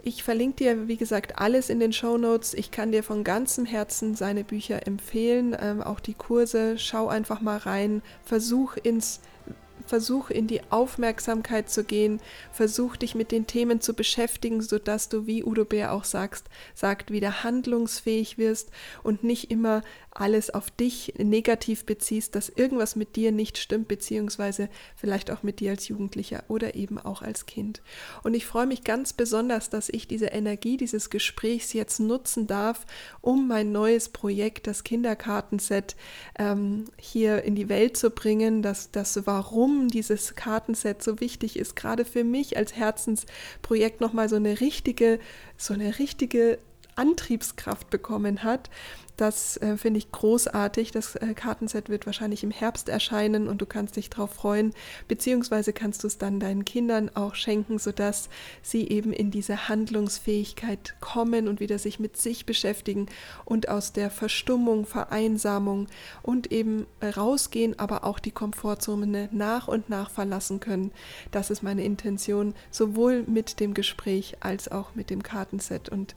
Speaker 1: Ich verlinke dir, wie gesagt, alles in den Show Notes. Ich kann dir von ganzem Herzen seine Bücher empfehlen, ähm, auch die Kurse. Schau einfach mal rein, versuch ins versuch in die Aufmerksamkeit zu gehen, versuch dich mit den Themen zu beschäftigen, sodass du, wie Udo Bär auch sagst, sagt, wieder handlungsfähig wirst und nicht immer alles auf dich negativ beziehst, dass irgendwas mit dir nicht stimmt, beziehungsweise vielleicht auch mit dir als Jugendlicher oder eben auch als Kind. Und ich freue mich ganz besonders, dass ich diese Energie dieses Gesprächs jetzt nutzen darf, um mein neues Projekt, das Kinderkartenset, ähm, hier in die Welt zu bringen, dass das Warum dieses Kartenset so wichtig ist, gerade für mich als Herzensprojekt nochmal so eine richtige, so eine richtige Antriebskraft bekommen hat. Das äh, finde ich großartig. Das äh, Kartenset wird wahrscheinlich im Herbst erscheinen und du kannst dich darauf freuen, beziehungsweise kannst du es dann deinen Kindern auch schenken, sodass sie eben in diese Handlungsfähigkeit kommen und wieder sich mit sich beschäftigen und aus der Verstummung, Vereinsamung und eben rausgehen, aber auch die Komfortzone nach und nach verlassen können. Das ist meine Intention, sowohl mit dem Gespräch als auch mit dem Kartenset und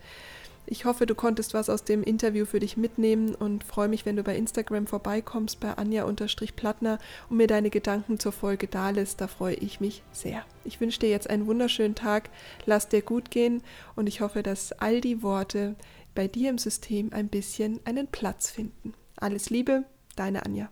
Speaker 1: ich hoffe, du konntest was aus dem Interview für dich mitnehmen und freue mich, wenn du bei Instagram vorbeikommst bei Anja-Plattner und mir deine Gedanken zur Folge da lässt. Da freue ich mich sehr. Ich wünsche dir jetzt einen wunderschönen Tag. Lass dir gut gehen und ich hoffe, dass all die Worte bei dir im System ein bisschen einen Platz finden. Alles Liebe, deine Anja.